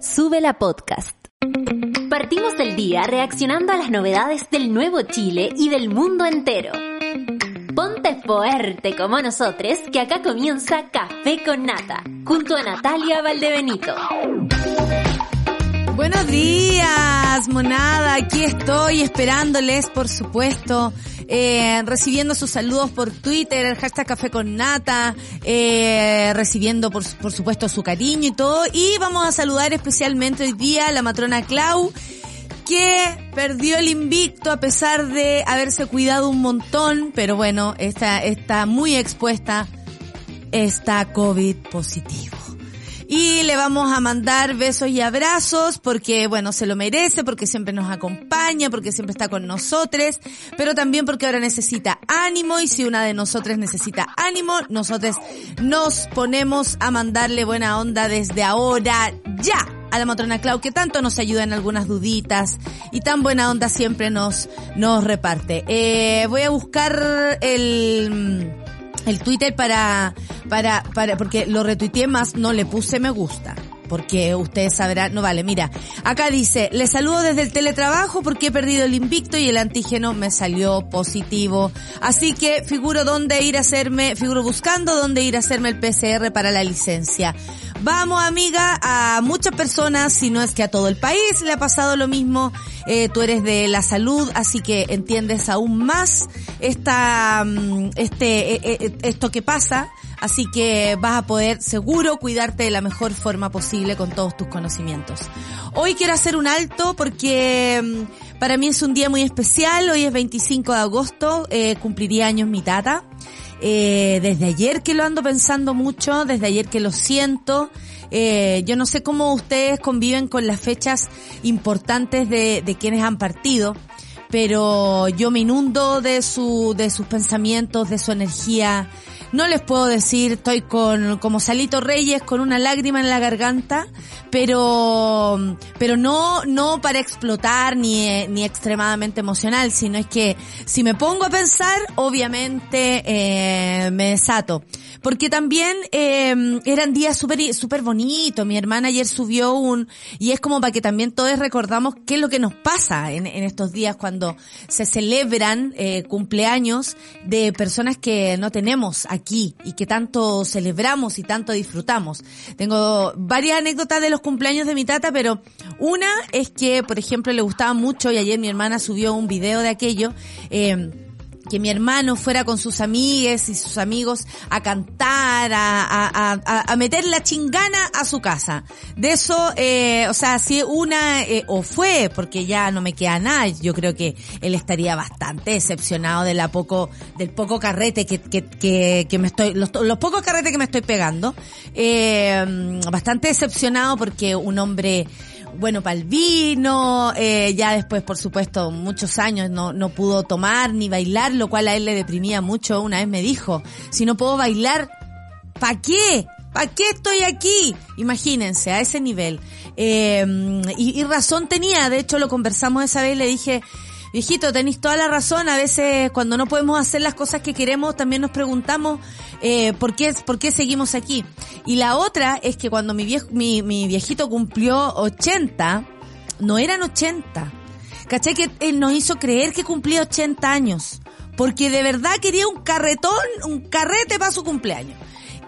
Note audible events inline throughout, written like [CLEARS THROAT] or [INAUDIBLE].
Sube la podcast. Partimos el día reaccionando a las novedades del nuevo Chile y del mundo entero. Ponte fuerte como nosotros, que acá comienza Café con Nata, junto a Natalia Valdebenito. Buenos días, monada. Aquí estoy esperándoles, por supuesto, eh, recibiendo sus saludos por Twitter, el hashtag Café con Nata, eh, recibiendo, por, por supuesto, su cariño y todo. Y vamos a saludar especialmente hoy día a la matrona Clau, que perdió el invicto a pesar de haberse cuidado un montón, pero bueno, está, está muy expuesta, está COVID positivo. Y le vamos a mandar besos y abrazos porque, bueno, se lo merece, porque siempre nos acompaña, porque siempre está con nosotros, pero también porque ahora necesita ánimo y si una de nosotros necesita ánimo, nosotros nos ponemos a mandarle buena onda desde ahora ya a la matrona Clau que tanto nos ayuda en algunas duditas y tan buena onda siempre nos, nos reparte. Eh, voy a buscar el el Twitter para, para, para, porque lo retuiteé más, no le puse me gusta. Porque ustedes sabrán, no vale, mira, acá dice, le saludo desde el teletrabajo porque he perdido el invicto y el antígeno me salió positivo. Así que figuro dónde ir a hacerme, figuro buscando dónde ir a hacerme el PCR para la licencia. Vamos amiga, a muchas personas, si no es que a todo el país le ha pasado lo mismo, eh, tú eres de la salud, así que entiendes aún más esta, mm, este, eh, eh, esto que pasa, así que vas a poder seguro cuidarte de la mejor forma posible con todos tus conocimientos. Hoy quiero hacer un alto porque mm, para mí es un día muy especial, hoy es 25 de agosto, eh, cumpliría años mi tata. Eh, desde ayer que lo ando pensando mucho, desde ayer que lo siento. Eh, yo no sé cómo ustedes conviven con las fechas importantes de, de quienes han partido, pero yo me inundo de su, de sus pensamientos, de su energía. No les puedo decir, estoy con, como Salito Reyes, con una lágrima en la garganta, pero, pero no, no para explotar ni, ni extremadamente emocional, sino es que si me pongo a pensar, obviamente, eh, me desato. Porque también, eh, eran días súper, súper bonitos. Mi hermana ayer subió un, y es como para que también todos recordamos qué es lo que nos pasa en, en estos días cuando se celebran, eh, cumpleaños de personas que no tenemos aquí y que tanto celebramos y tanto disfrutamos. Tengo varias anécdotas de los cumpleaños de mi tata, pero una es que, por ejemplo, le gustaba mucho y ayer mi hermana subió un video de aquello, eh, que mi hermano fuera con sus amigues y sus amigos a cantar, a, a, a, a meter la chingana a su casa. De eso, eh, o sea, si una, eh, o fue, porque ya no me queda nada, yo creo que él estaría bastante decepcionado de la poco, del poco carrete que, que, que, que me estoy, los, los pocos carretes que me estoy pegando, eh, bastante decepcionado porque un hombre, bueno para el vino, eh, ya después por supuesto muchos años no, no pudo tomar ni bailar, lo cual a él le deprimía mucho. Una vez me dijo, si no puedo bailar, ¿pa' qué? ¿Para qué estoy aquí? Imagínense, a ese nivel. Eh, y, y razón tenía, de hecho lo conversamos esa vez, le dije, viejito, tenéis toda la razón, a veces cuando no podemos hacer las cosas que queremos, también nos preguntamos eh, ¿por, qué, por qué seguimos aquí. Y la otra es que cuando mi, viejo, mi, mi viejito cumplió 80, no eran 80. ¿Cachai? Que él nos hizo creer que cumplía 80 años. Porque de verdad quería un carretón, un carrete para su cumpleaños.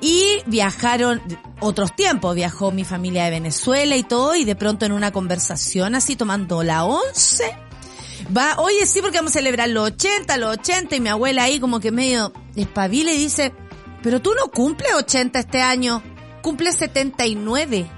Y viajaron otros tiempos, viajó mi familia de Venezuela y todo, y de pronto en una conversación así tomando la once, va, oye sí porque vamos a celebrar los 80, los 80, y mi abuela ahí como que medio espabila y dice, pero tú no cumples 80 este año, cumples 79.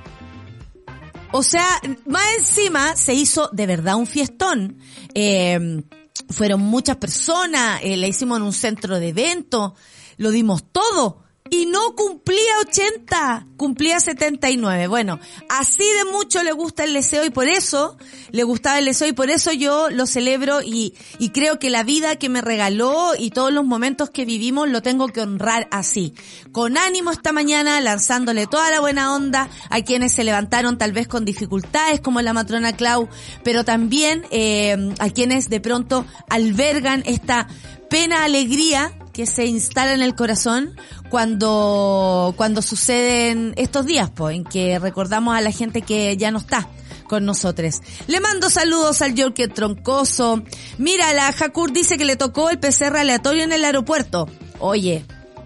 O sea, más encima se hizo de verdad un fiestón. Eh, fueron muchas personas, eh, le hicimos en un centro de evento, lo dimos todo. Y no cumplía 80, cumplía 79. Bueno, así de mucho le gusta el deseo y por eso le gustaba el deseo y por eso yo lo celebro y, y creo que la vida que me regaló y todos los momentos que vivimos lo tengo que honrar así. Con ánimo esta mañana, lanzándole toda la buena onda a quienes se levantaron tal vez con dificultades como la matrona Clau, pero también eh, a quienes de pronto albergan esta pena, alegría que se instala en el corazón cuando, cuando suceden estos días, pues, en que recordamos a la gente que ya no está con nosotros. Le mando saludos al Yorkie Troncoso. Mira, la Jakur dice que le tocó el PCR aleatorio en el aeropuerto. Oye,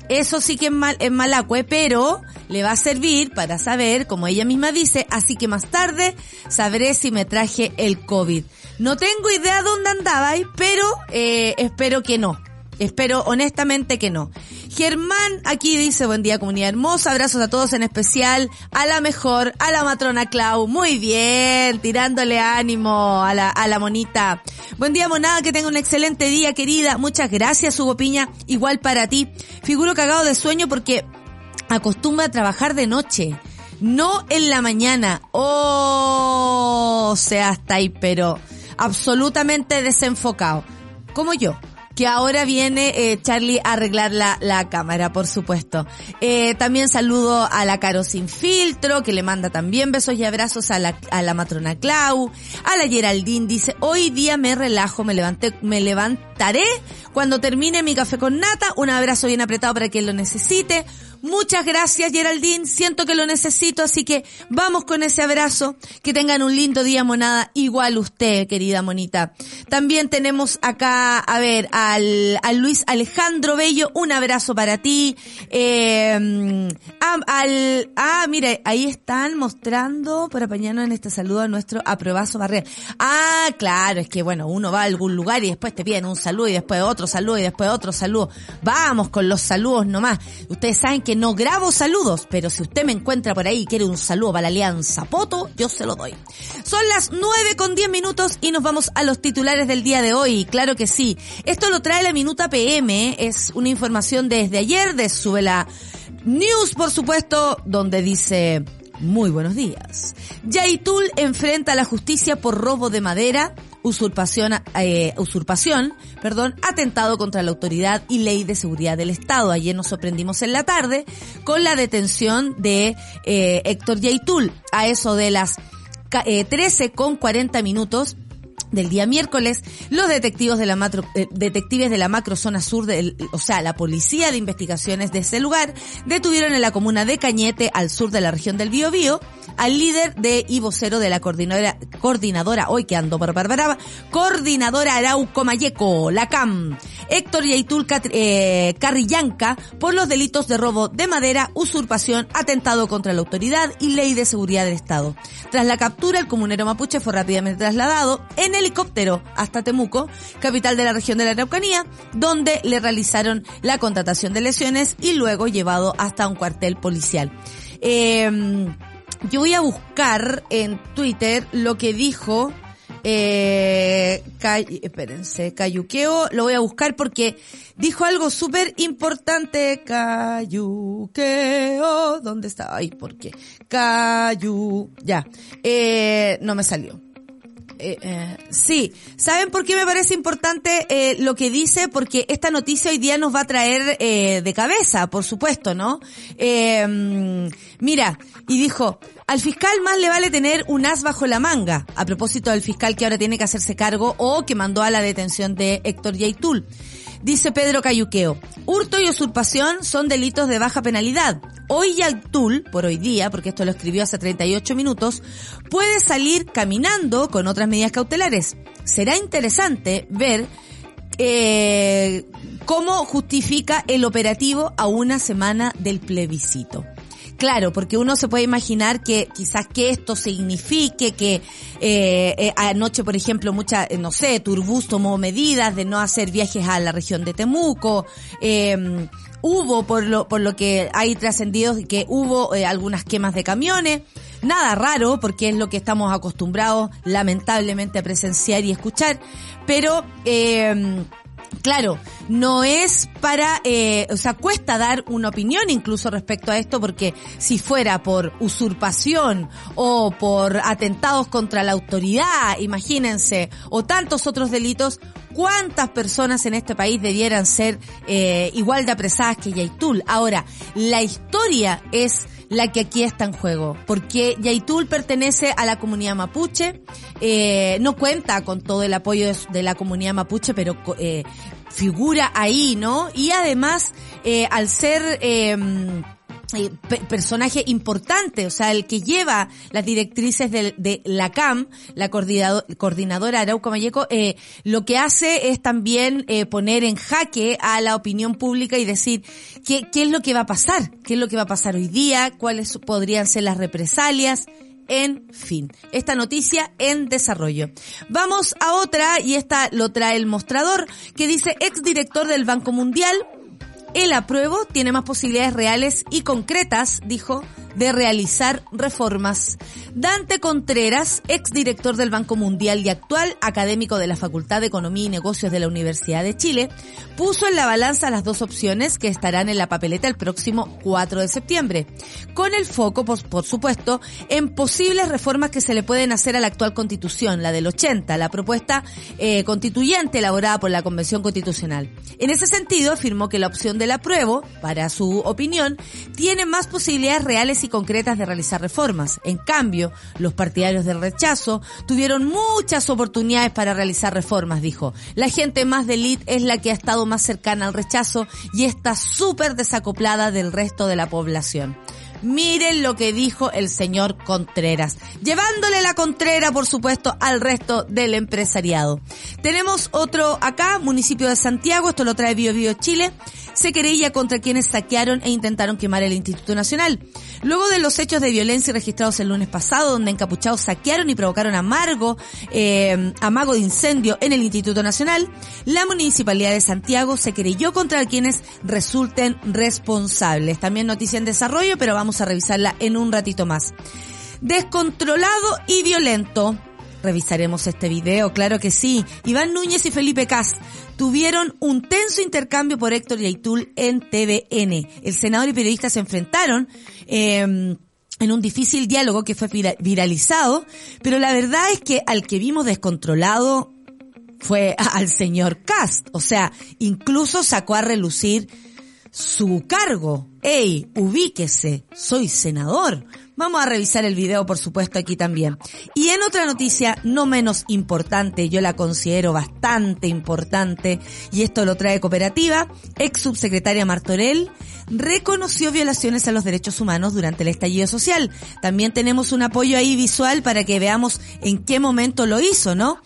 eso sí que es, mal, es malacue, pero le va a servir para saber, como ella misma dice, así que más tarde sabré si me traje el COVID. No tengo idea dónde andaba, pero eh, espero que no. Espero honestamente que no. Germán aquí dice, buen día comunidad hermosa, abrazos a todos en especial, a la mejor, a la matrona Clau, muy bien, tirándole ánimo a la, a la monita. Buen día monada, que tenga un excelente día querida, muchas gracias Hugo Piña, igual para ti. Figuro cagado de sueño porque acostumbra a trabajar de noche, no en la mañana. Oh, sea hasta ahí, pero absolutamente desenfocado, como yo que ahora viene eh, Charlie a arreglar la, la cámara, por supuesto. Eh, también saludo a la Caro Sin Filtro, que le manda también besos y abrazos a la, a la matrona Clau, a la Geraldine, dice, hoy día me relajo, me levanté, me levantaré cuando termine mi café con nata, un abrazo bien apretado para quien lo necesite, Muchas gracias Geraldine, siento que lo necesito, así que vamos con ese abrazo. Que tengan un lindo día, monada, igual usted, querida monita. También tenemos acá, a ver, al, al Luis Alejandro Bello, un abrazo para ti. Eh, al, ah, mire, ahí están mostrando por apañarnos en este saludo a nuestro aprobazo Barrera. Ah, claro, es que bueno, uno va a algún lugar y después te piden un saludo y después otro saludo y después otro saludo. Vamos con los saludos nomás. Ustedes saben que no grabo saludos, pero si usted me encuentra por ahí y quiere un saludo para la Alianza Poto, yo se lo doy. Son las 9 con 10 minutos y nos vamos a los titulares del día de hoy. Claro que sí. Esto lo trae la Minuta PM, es una información desde ayer de Subela News, por supuesto, donde dice... Muy buenos días. Yaitul enfrenta a la justicia por robo de madera, usurpación, eh, usurpación, perdón, atentado contra la autoridad y ley de seguridad del Estado. Ayer nos sorprendimos en la tarde con la detención de eh, Héctor Yaitul a eso de las eh, 13 con 40 minutos del día miércoles, los detectives de la macro, eh, detectives de la macrozona sur, del, o sea, la policía de investigaciones de ese lugar, detuvieron en la comuna de Cañete, al sur de la región del Biobío, al líder de y vocero de la coordinadora, coordinadora, hoy que ando por Barbaraba, coordinadora Arauco Mayeco, la CAM, Héctor Yaitul eh, Carrillanca, por los delitos de robo de madera, usurpación, atentado contra la autoridad y ley de seguridad del Estado. Tras la captura, el comunero mapuche fue rápidamente trasladado en helicóptero hasta Temuco, capital de la región de la Araucanía, donde le realizaron la contratación de lesiones y luego llevado hasta un cuartel policial. Eh, yo voy a buscar en Twitter lo que dijo eh, espérense, Cayuqueo, lo voy a buscar porque dijo algo súper importante, Cayuqueo, ¿dónde está? Ay, ¿por qué? Cayu, ya, eh, no me salió. Eh, eh, sí, ¿saben por qué me parece importante eh, lo que dice? Porque esta noticia hoy día nos va a traer eh, de cabeza, por supuesto, ¿no? Eh, mira, y dijo, al fiscal más le vale tener un as bajo la manga, a propósito del fiscal que ahora tiene que hacerse cargo o que mandó a la detención de Héctor Yaitul. Dice Pedro Cayuqueo, hurto y usurpación son delitos de baja penalidad. Hoy Yaitul, por hoy día, porque esto lo escribió hace 38 minutos, puede salir caminando con otras medidas cautelares. Será interesante ver eh, cómo justifica el operativo a una semana del plebiscito. Claro, porque uno se puede imaginar que quizás que esto signifique que eh, eh, anoche, por ejemplo, mucha, eh, no sé, Turbus tomó medidas de no hacer viajes a la región de Temuco. Eh, hubo, por lo, por lo que hay trascendidos, que hubo eh, algunas quemas de camiones. Nada raro, porque es lo que estamos acostumbrados, lamentablemente, a presenciar y escuchar. Pero, eh, Claro, no es para, eh, o sea, cuesta dar una opinión incluso respecto a esto porque si fuera por usurpación o por atentados contra la autoridad, imagínense, o tantos otros delitos, ¿cuántas personas en este país debieran ser eh, igual de apresadas que Yaitul? Ahora, la historia es la que aquí está en juego, porque Yaitul pertenece a la comunidad mapuche, eh, no cuenta con todo el apoyo de, la comunidad mapuche, pero eh, figura ahí, ¿no? Y además, eh, al ser... Eh, eh, personaje importante, o sea, el que lleva las directrices de, de la CAM, la coordinadora Arauco Mayeco, eh, lo que hace es también eh, poner en jaque a la opinión pública y decir qué, qué es lo que va a pasar, qué es lo que va a pasar hoy día, cuáles podrían ser las represalias, en fin, esta noticia en desarrollo. Vamos a otra, y esta lo trae el mostrador, que dice exdirector del Banco Mundial, el apruebo tiene más posibilidades reales y concretas, dijo, de realizar reformas. Dante Contreras, exdirector del Banco Mundial y actual académico de la Facultad de Economía y Negocios de la Universidad de Chile, puso en la balanza las dos opciones que estarán en la papeleta el próximo 4 de septiembre, con el foco, por, supuesto, en posibles reformas que se le pueden hacer a la actual constitución, la del 80, la propuesta eh, constituyente elaborada por la Convención Constitucional. En ese sentido, afirmó que la opción del apruebo, para su opinión, tiene más posibilidades reales y concretas de realizar reformas. En cambio, los partidarios del rechazo tuvieron muchas oportunidades para realizar reformas, dijo. La gente más de élite es la que ha estado más cercana al rechazo y está súper desacoplada del resto de la población. Miren lo que dijo el señor Contreras, llevándole la Contrera, por supuesto, al resto del empresariado. Tenemos otro acá, municipio de Santiago, esto lo trae Bio Bio Chile, se querella contra quienes saquearon e intentaron quemar el Instituto Nacional. Luego de los hechos de violencia registrados el lunes pasado, donde encapuchados saquearon y provocaron amargo, eh, amago de incendio en el Instituto Nacional, la Municipalidad de Santiago se querelló contra quienes resulten responsables. También noticia en desarrollo, pero vamos a revisarla en un ratito más. Descontrolado y violento. Revisaremos este video, claro que sí. Iván Núñez y Felipe Cas tuvieron un tenso intercambio por Héctor Yaitul en TVN. El senador y periodista se enfrentaron em, en un difícil diálogo que fue viralizado, pero la verdad es que al que vimos descontrolado fue al señor Cast. O sea, incluso sacó a relucir su cargo. ¡Ey, ubíquese! Soy senador. Vamos a revisar el video, por supuesto, aquí también. Y en otra noticia, no menos importante, yo la considero bastante importante, y esto lo trae Cooperativa, ex subsecretaria Martorell, reconoció violaciones a los derechos humanos durante el estallido social. También tenemos un apoyo ahí visual para que veamos en qué momento lo hizo, ¿no?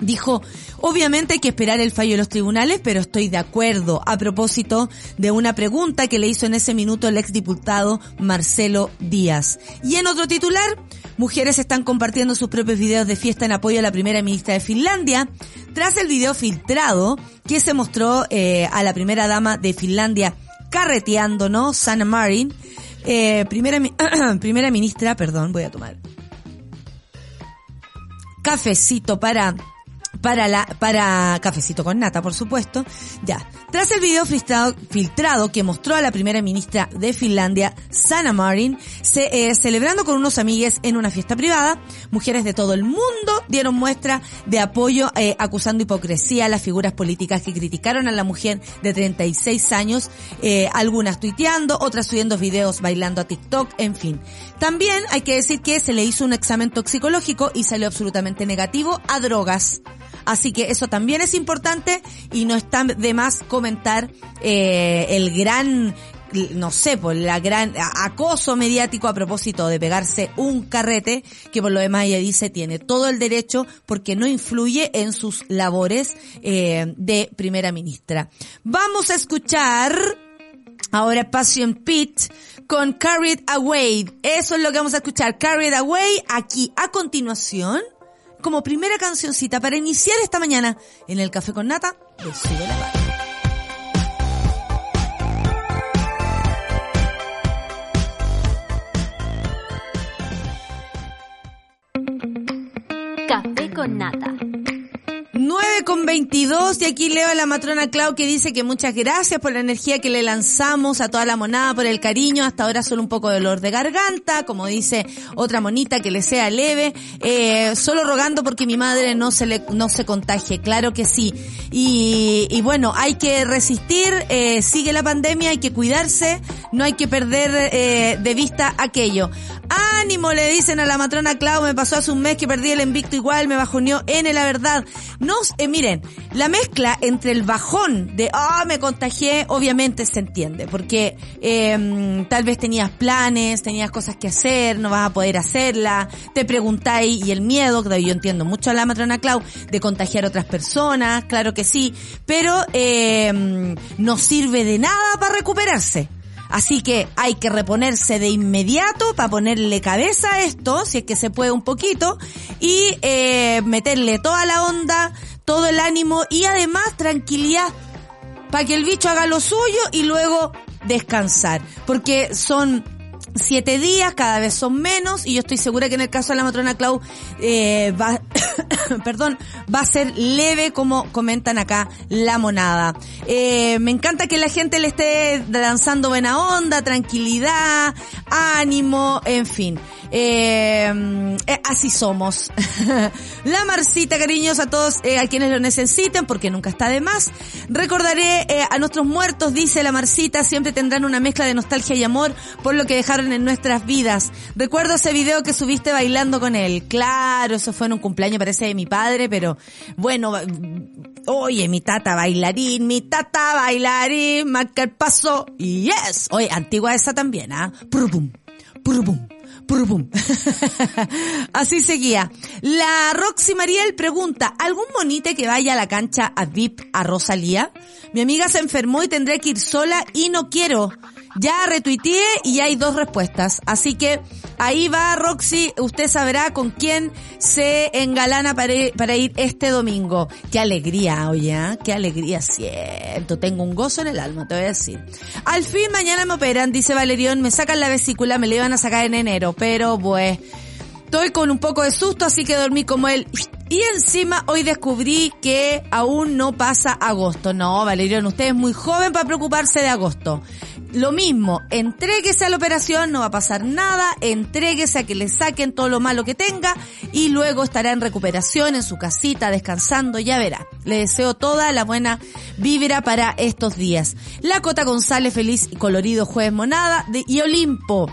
Dijo, obviamente hay que esperar el fallo de los tribunales, pero estoy de acuerdo a propósito de una pregunta que le hizo en ese minuto el exdiputado Marcelo Díaz. Y en otro titular, mujeres están compartiendo sus propios videos de fiesta en apoyo a la primera ministra de Finlandia, tras el video filtrado que se mostró eh, a la primera dama de Finlandia carreteando, ¿no? Sanna Marin, eh, primera, [CLEARS THROAT] primera ministra, perdón, voy a tomar cafecito para para la, para cafecito con nata, por supuesto. Ya. Tras el video filtrado, que mostró a la primera ministra de Finlandia, Sanna Marin, se, eh, celebrando con unos amigues en una fiesta privada, mujeres de todo el mundo dieron muestra de apoyo eh, acusando hipocresía a las figuras políticas que criticaron a la mujer de 36 años, eh, algunas tuiteando, otras subiendo videos bailando a TikTok, en fin. También hay que decir que se le hizo un examen toxicológico y salió absolutamente negativo a drogas. Así que eso también es importante y no está de más comentar eh, el gran no sé, por la gran acoso mediático a propósito de pegarse un carrete, que por lo demás ella dice tiene todo el derecho porque no influye en sus labores eh, de primera ministra. Vamos a escuchar ahora Passion Pit con Carried Away. Eso es lo que vamos a escuchar, Carried Away, aquí a continuación como primera cancioncita para iniciar esta mañana en el Café con Nata de Sube la Café con Nata 9 con 22 y aquí leo a la matrona Clau que dice que muchas gracias por la energía que le lanzamos a toda la monada, por el cariño, hasta ahora solo un poco de dolor de garganta, como dice otra monita que le sea leve, eh, solo rogando porque mi madre no se le, no se contagie, claro que sí. Y, y bueno, hay que resistir, eh, sigue la pandemia, hay que cuidarse, no hay que perder eh, de vista aquello. Ánimo, le dicen a la matrona Clau, me pasó hace un mes que perdí el invicto igual, me bajoneó N, la verdad. No, eh, miren, la mezcla entre el bajón de, ah, me contagié, obviamente se entiende, porque eh, tal vez tenías planes, tenías cosas que hacer, no vas a poder hacerla, te preguntáis y el miedo, que yo entiendo mucho a la matrona Clau, de contagiar a otras personas, claro que sí, pero eh, no sirve de nada para recuperarse. Así que hay que reponerse de inmediato para ponerle cabeza a esto, si es que se puede un poquito, y eh, meterle toda la onda, todo el ánimo y además tranquilidad para que el bicho haga lo suyo y luego descansar. Porque son siete días, cada vez son menos, y yo estoy segura que en el caso de la matrona Clau eh, va, [COUGHS] perdón, va a ser leve como comentan acá la monada. Eh, me encanta que la gente le esté lanzando buena onda, tranquilidad, ánimo, en fin. Eh, eh, así somos. [LAUGHS] la Marcita, cariños a todos eh, a quienes lo necesiten, porque nunca está de más. Recordaré eh, a nuestros muertos, dice la Marcita, siempre tendrán una mezcla de nostalgia y amor por lo que dejaron en nuestras vidas. Recuerdo ese video que subiste bailando con él. Claro, eso fue en un cumpleaños, parece de mi padre, pero bueno, oye, mi tata bailarín, mi tata bailarín, marca el paso. Yes. Oye, antigua esa también, ¿ah? ¿eh? [LAUGHS] Así seguía. La Roxy Mariel pregunta, ¿algún monite que vaya a la cancha a VIP a Rosalía? Mi amiga se enfermó y tendré que ir sola y no quiero. Ya retuiteé y hay dos respuestas. Así que ahí va Roxy, usted sabrá con quién se engalana para ir, este domingo. Qué alegría, oye, ¿eh? qué alegría siento. Tengo un gozo en el alma, te voy a decir. Al fin mañana me operan, dice Valerión, me sacan la vesícula, me la iban a sacar en enero, pero pues estoy con un poco de susto, así que dormí como él. Y encima hoy descubrí que aún no pasa agosto. No, Valerión, usted es muy joven para preocuparse de agosto. Lo mismo, entréguese a la operación, no va a pasar nada, entréguese a que le saquen todo lo malo que tenga y luego estará en recuperación en su casita, descansando, ya verá. Le deseo toda la buena vibra para estos días. La Cota González, feliz y colorido jueves monada de, y Olimpo.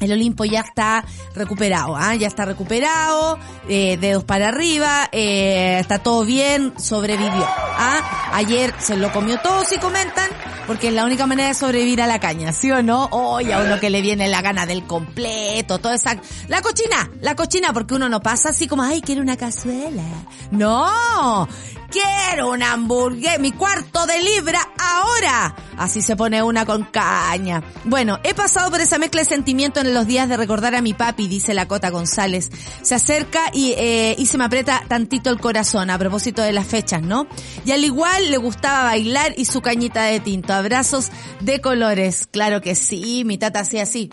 El Olimpo ya está recuperado, ¿ah? ya está recuperado, eh, dedos para arriba, eh, está todo bien, sobrevivió. ¿ah? Ayer se lo comió todo, si comentan, porque es la única manera de sobrevivir a la caña, ¿sí o no? Oye, a uno que le viene la gana del completo, toda esa... La cochina, la cochina, porque uno no pasa así como, ay, quiero una cazuela. No, quiero una hamburguesa, mi cuarto de libra ahora. Así se pone una con caña. Bueno, he pasado por esa mezcla de sentimientos en los días de recordar a mi papi, dice la Cota González. Se acerca y, eh, y se me aprieta tantito el corazón a propósito de las fechas, ¿no? Y al igual le gustaba bailar y su cañita de tinto. Abrazos de colores. Claro que sí, mi tata hacía así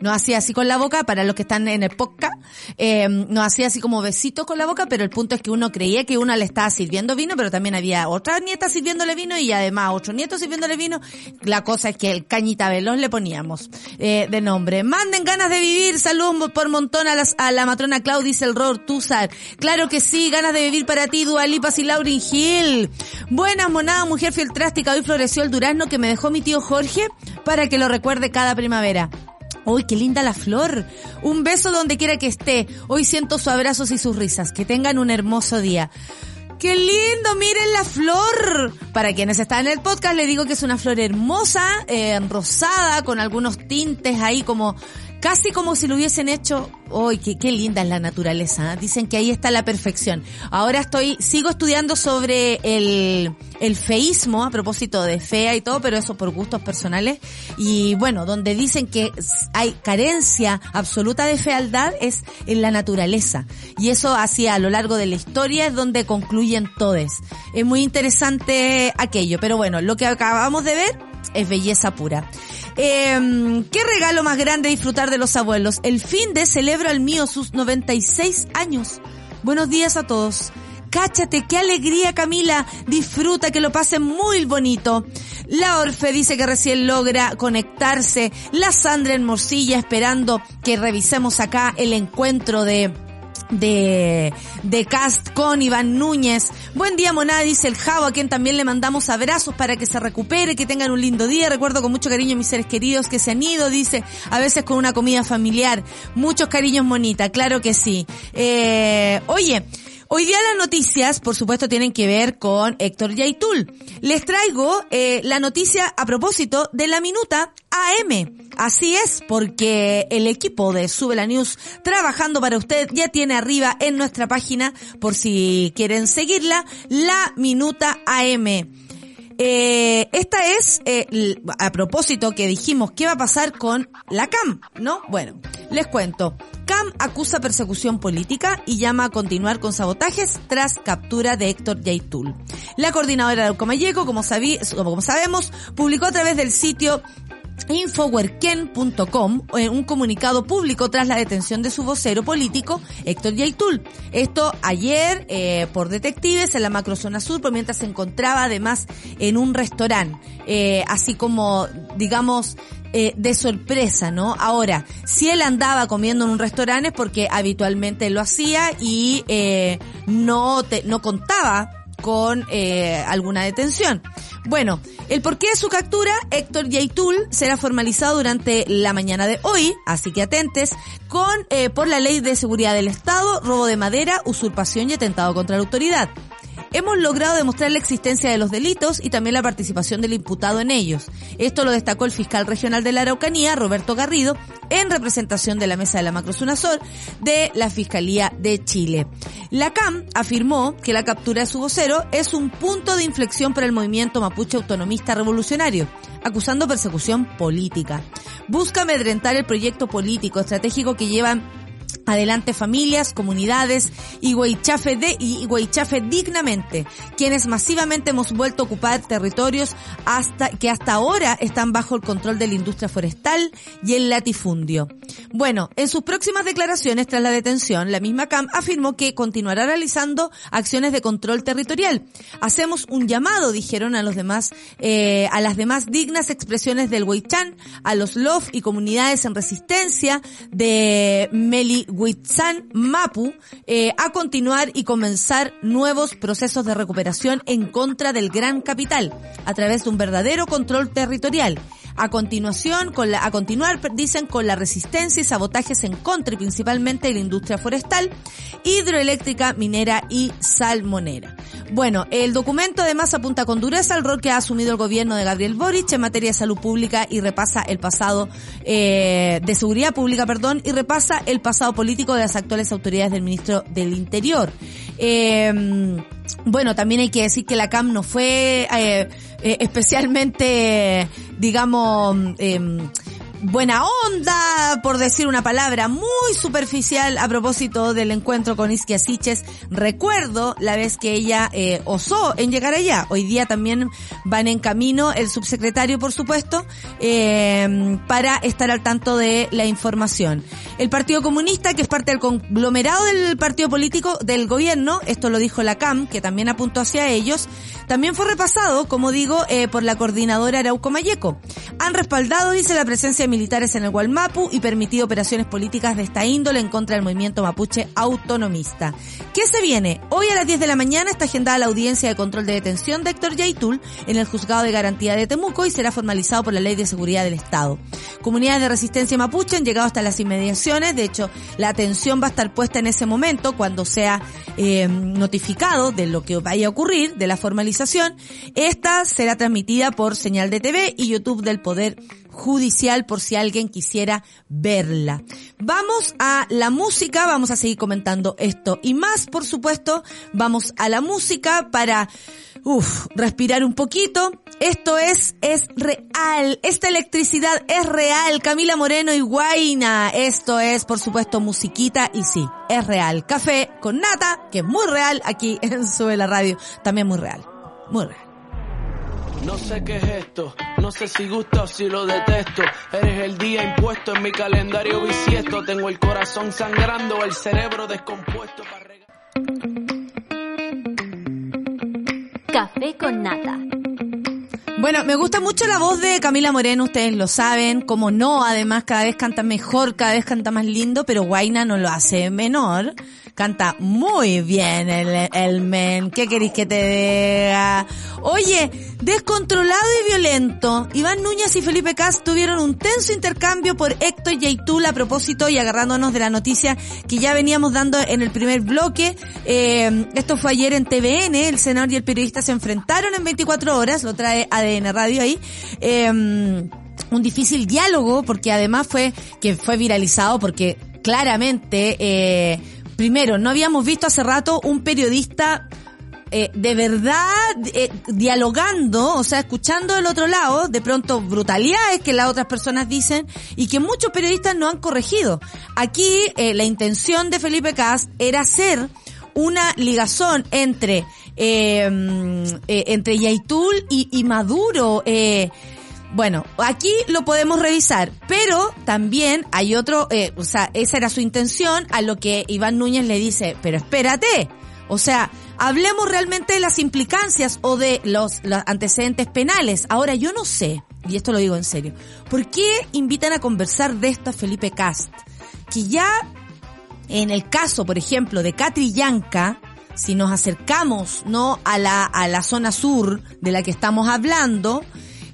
no hacía así con la boca, para los que están en el podcast, eh, no hacía así como besitos con la boca, pero el punto es que uno creía que una le estaba sirviendo vino, pero también había otra nieta sirviéndole vino y además otro nieto sirviéndole vino. La cosa es que el cañita veloz le poníamos eh, de nombre. Manden ganas de vivir, saludos por montón a, las, a la matrona Claudia el Tuzar. Claro que sí, ganas de vivir para ti, Dualipas y Laurin Hill. Buenas monada, mujer fiel trástica, hoy floreció el durazno que me dejó mi tío Jorge para que lo recuerde cada primavera. ¡Uy, qué linda la flor! Un beso donde quiera que esté. Hoy siento sus abrazos y sus risas. Que tengan un hermoso día. ¡Qué lindo! ¡Miren la flor! Para quienes están en el podcast, le digo que es una flor hermosa, eh, rosada, con algunos tintes ahí como casi como si lo hubiesen hecho, ¡ay, qué, linda es la naturaleza! ¿eh? Dicen que ahí está la perfección. Ahora estoy, sigo estudiando sobre el, feísmo, a propósito de fea y todo, pero eso por gustos personales. Y bueno, donde dicen que hay carencia absoluta de fealdad es en la naturaleza. Y eso así a lo largo de la historia es donde concluyen todes. Es muy interesante aquello, pero bueno, lo que acabamos de ver es belleza pura. Eh, ¿Qué regalo más grande disfrutar de los abuelos? El fin de celebro al mío sus 96 años. Buenos días a todos. Cáchate, qué alegría Camila, disfruta, que lo pasen muy bonito. La Orfe dice que recién logra conectarse. La Sandra en Morcilla esperando que revisemos acá el encuentro de de, de cast con Iván Núñez. Buen día, Monada, dice el Javo, a quien también le mandamos abrazos para que se recupere, que tengan un lindo día. Recuerdo con mucho cariño mis seres queridos que se han ido, dice, a veces con una comida familiar. Muchos cariños, Monita, claro que sí. Eh, oye, Hoy día las noticias, por supuesto, tienen que ver con Héctor Yaitul. Les traigo eh, la noticia a propósito de la minuta AM. Así es, porque el equipo de Sube la News trabajando para usted ya tiene arriba en nuestra página, por si quieren seguirla, la minuta AM. Eh, esta es, eh, a propósito que dijimos, ¿qué va a pasar con la CAM? ¿No? Bueno, les cuento. CAM acusa persecución política y llama a continuar con sabotajes tras captura de Héctor Yaitul. La coordinadora de Comayeco, como, como sabemos, publicó a través del sitio Infowerken.com en un comunicado público tras la detención de su vocero político, Héctor Yaitul. Esto ayer eh, por detectives en la macrozona sur, por mientras se encontraba además en un restaurante, eh, así como, digamos, eh, de sorpresa, ¿no? Ahora, si él andaba comiendo en un restaurante es porque habitualmente lo hacía y eh, no, te, no contaba con eh, alguna detención. Bueno, el porqué de su captura, Héctor Yaitul, será formalizado durante la mañana de hoy, así que atentes, con eh, por la ley de seguridad del Estado, robo de madera, usurpación y atentado contra la autoridad hemos logrado demostrar la existencia de los delitos y también la participación del imputado en ellos. Esto lo destacó el fiscal regional de la Araucanía, Roberto Garrido, en representación de la mesa de la Macrosunazor de la Fiscalía de Chile. La CAM afirmó que la captura de su vocero es un punto de inflexión para el movimiento mapuche autonomista revolucionario, acusando persecución política. Busca amedrentar el proyecto político estratégico que llevan Adelante familias, comunidades y Huaychafe de y dignamente, quienes masivamente hemos vuelto a ocupar territorios hasta que hasta ahora están bajo el control de la industria forestal y el latifundio. Bueno, en sus próximas declaraciones tras la detención, la misma CAM afirmó que continuará realizando acciones de control territorial. Hacemos un llamado, dijeron a los demás, eh, a las demás dignas expresiones del Huaychán, a los LOF y comunidades en resistencia de Meli Huitzán Mapu eh, a continuar y comenzar nuevos procesos de recuperación en contra del gran capital a través de un verdadero control territorial a continuación, con a continuar, dicen, con la resistencia y sabotajes en contra principalmente de la industria forestal, hidroeléctrica, minera y salmonera. Bueno, el documento además apunta con dureza al rol que ha asumido el gobierno de Gabriel Boric en materia de salud pública y repasa el pasado eh, de seguridad pública, perdón, y repasa el pasado político de las actuales autoridades del ministro del Interior. Eh, bueno, también hay que decir que la CAM no fue eh, eh especialmente, digamos, eh, buena onda, por decir una palabra muy superficial a propósito del encuentro con Isquia Siches. Recuerdo la vez que ella eh, osó en llegar allá. Hoy día también van en camino el subsecretario, por supuesto, eh, para estar al tanto de la información. El Partido Comunista, que es parte del conglomerado del partido político del gobierno, esto lo dijo la CAM, que también apuntó hacia ellos, también fue repasado, como digo, eh, por la coordinadora Arauco Mayeco. Han respaldado, dice, la presencia militares en el Gualmapu y permitido operaciones políticas de esta índole en contra del movimiento mapuche autonomista. ¿Qué se viene? Hoy a las 10 de la mañana está agendada la audiencia de control de detención de Héctor Yaitul en el Juzgado de Garantía de Temuco y será formalizado por la Ley de Seguridad del Estado. Comunidades de resistencia mapuche han llegado hasta las inmediaciones, de hecho la atención va a estar puesta en ese momento cuando sea eh, notificado de lo que vaya a ocurrir, de la formalización. Esta será transmitida por señal de TV y YouTube del Poder judicial por si alguien quisiera verla. Vamos a la música, vamos a seguir comentando esto y más, por supuesto, vamos a la música para uf, respirar un poquito. Esto es, es real. Esta electricidad es real. Camila Moreno y Guaina. Esto es, por supuesto, musiquita y sí, es real. Café con nata, que es muy real aquí [LAUGHS] en Sube la Radio. También muy real. Muy real. No sé qué es esto, no sé si gusta o si lo detesto. Eres el día impuesto en mi calendario bisiesto. Tengo el corazón sangrando, el cerebro descompuesto. Café con nata. Bueno, me gusta mucho la voz de Camila Moreno, ustedes lo saben, como no, además cada vez canta mejor, cada vez canta más lindo, pero Guaina no lo hace menor. Canta muy bien el, el men. ¿Qué queréis que te diga? Oye, descontrolado y violento. Iván Núñez y Felipe Cas tuvieron un tenso intercambio por Héctor Yaitul a propósito y agarrándonos de la noticia que ya veníamos dando en el primer bloque. Eh, esto fue ayer en TVN. El senador y el periodista se enfrentaron en 24 horas. Lo trae ADN Radio ahí. Eh, un difícil diálogo porque además fue que fue viralizado porque claramente eh, primero, no habíamos visto hace rato un periodista eh, de verdad eh, dialogando, o sea, escuchando del otro lado, de pronto brutalidades que las otras personas dicen y que muchos periodistas no han corregido. Aquí eh, la intención de Felipe Cast era hacer una ligazón entre eh, eh, entre Yaitul y, y Maduro. Eh, bueno, aquí lo podemos revisar, pero también hay otro, eh, o sea, esa era su intención, a lo que Iván Núñez le dice, pero espérate, o sea, hablemos realmente de las implicancias o de los, antecedentes penales. Ahora, yo no sé, y esto lo digo en serio, ¿por qué invitan a conversar de esto a Felipe Cast? Que ya en el caso, por ejemplo, de Catrillanca, si nos acercamos, ¿no? A la, a la zona sur de la que estamos hablando,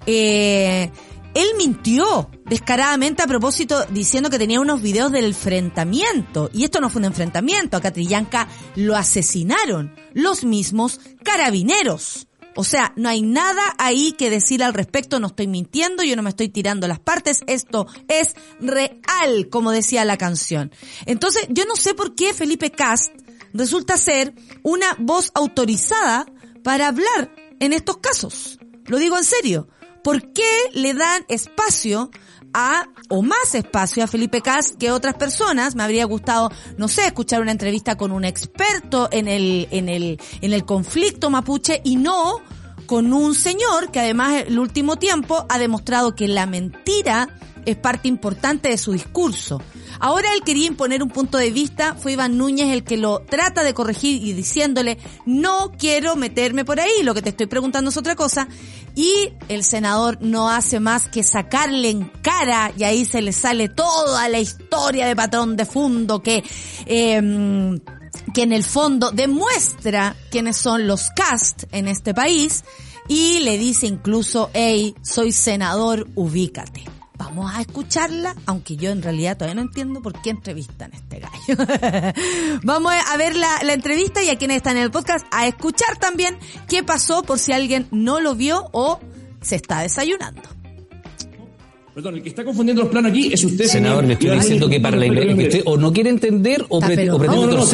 eh, él mintió descaradamente a propósito diciendo que tenía unos videos del enfrentamiento. Y esto no fue un enfrentamiento. A Catrillanca lo asesinaron los mismos carabineros. O sea, no hay nada ahí que decir al respecto, no estoy mintiendo, yo no me estoy tirando las partes, esto es real, como decía la canción. Entonces, yo no sé por qué Felipe Cast resulta ser una voz autorizada para hablar en estos casos. Lo digo en serio. ¿Por qué le dan espacio a, o más espacio a Felipe Cas que otras personas? Me habría gustado, no sé, escuchar una entrevista con un experto en el, en el, en el conflicto mapuche y no con un señor que además el último tiempo ha demostrado que la mentira es parte importante de su discurso. Ahora él quería imponer un punto de vista, fue Iván Núñez el que lo trata de corregir y diciéndole, no quiero meterme por ahí, lo que te estoy preguntando es otra cosa, y el senador no hace más que sacarle en cara, y ahí se le sale toda la historia de patrón de fondo que... Eh, que en el fondo demuestra quiénes son los cast en este país y le dice incluso, hey, soy senador, ubícate. Vamos a escucharla, aunque yo en realidad todavía no entiendo por qué entrevistan a este gallo. [LAUGHS] Vamos a ver la, entrevista y a quienes están en el podcast a escuchar también qué pasó por si alguien no lo vio o se está desayunando. Perdón, el que está confundiendo los planos aquí es usted. Senador, le estoy diciendo que para la que usted o no quiere entender o, pre o pretende. No, no, es,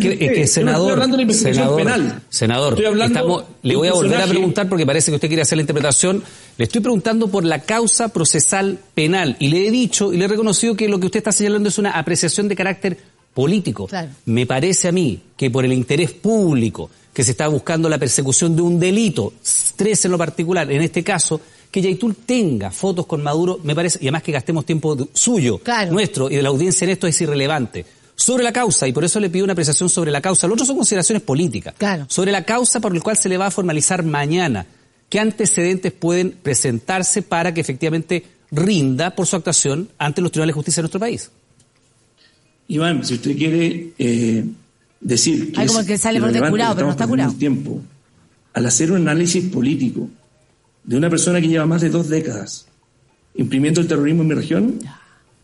que, es que senador, senador, penal. senador, estamos, le voy a volver a preguntar porque parece que usted quiere hacer la interpretación. Le estoy preguntando por la causa procesal penal y le he dicho y le he reconocido que lo que usted está señalando es una apreciación de carácter político. Claro. Me parece a mí que por el interés público que se está buscando la persecución de un delito, tres en lo particular, en este caso, que Yaitul tenga fotos con Maduro, me parece, y además que gastemos tiempo suyo, claro. nuestro y de la audiencia en esto es irrelevante. Sobre la causa, y por eso le pido una apreciación sobre la causa. Lo otro son consideraciones políticas. Claro. Sobre la causa por la cual se le va a formalizar mañana. ¿Qué antecedentes pueden presentarse para que efectivamente rinda por su actuación ante los tribunales de justicia de nuestro país? Iván, si usted quiere eh, decir que, Ay, como que sale por curado, pero no está curado. Tiempo, al hacer un análisis político de una persona que lleva más de dos décadas imprimiendo el terrorismo en mi región?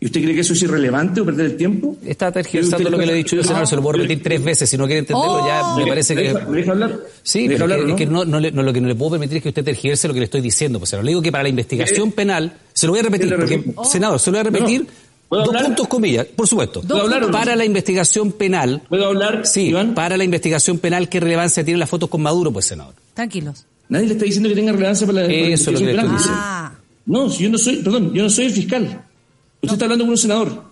¿Y usted cree que eso es irrelevante o perder el tiempo? Está tergiversando lo que le he dicho yo, senador, se lo puedo repetir tres veces, si no quiere entenderlo oh. ya me parece que... ¿Me deja hablar? Sí, ¿Me pero hablar, que, ¿no? es que no, no, lo que no le puedo permitir es que usted tergiverse lo que le estoy diciendo, pues, senador. Le digo que para la investigación ¿Qué? penal, se lo voy a repetir, porque, Oh. senador, se lo voy a repetir, ¿Puedo dos hablar? puntos comillas, por supuesto. ¿Puedo hablar o no? Para la investigación penal, ¿Puedo hablar, sí, Iván? para la investigación penal, ¿qué relevancia tienen las fotos con Maduro, pues, senador? Tranquilos. Nadie le está diciendo que tenga relevancia para la, Eso es lo que estoy. Ah. No, si yo no soy, perdón, yo no soy el fiscal. Usted está hablando con un senador.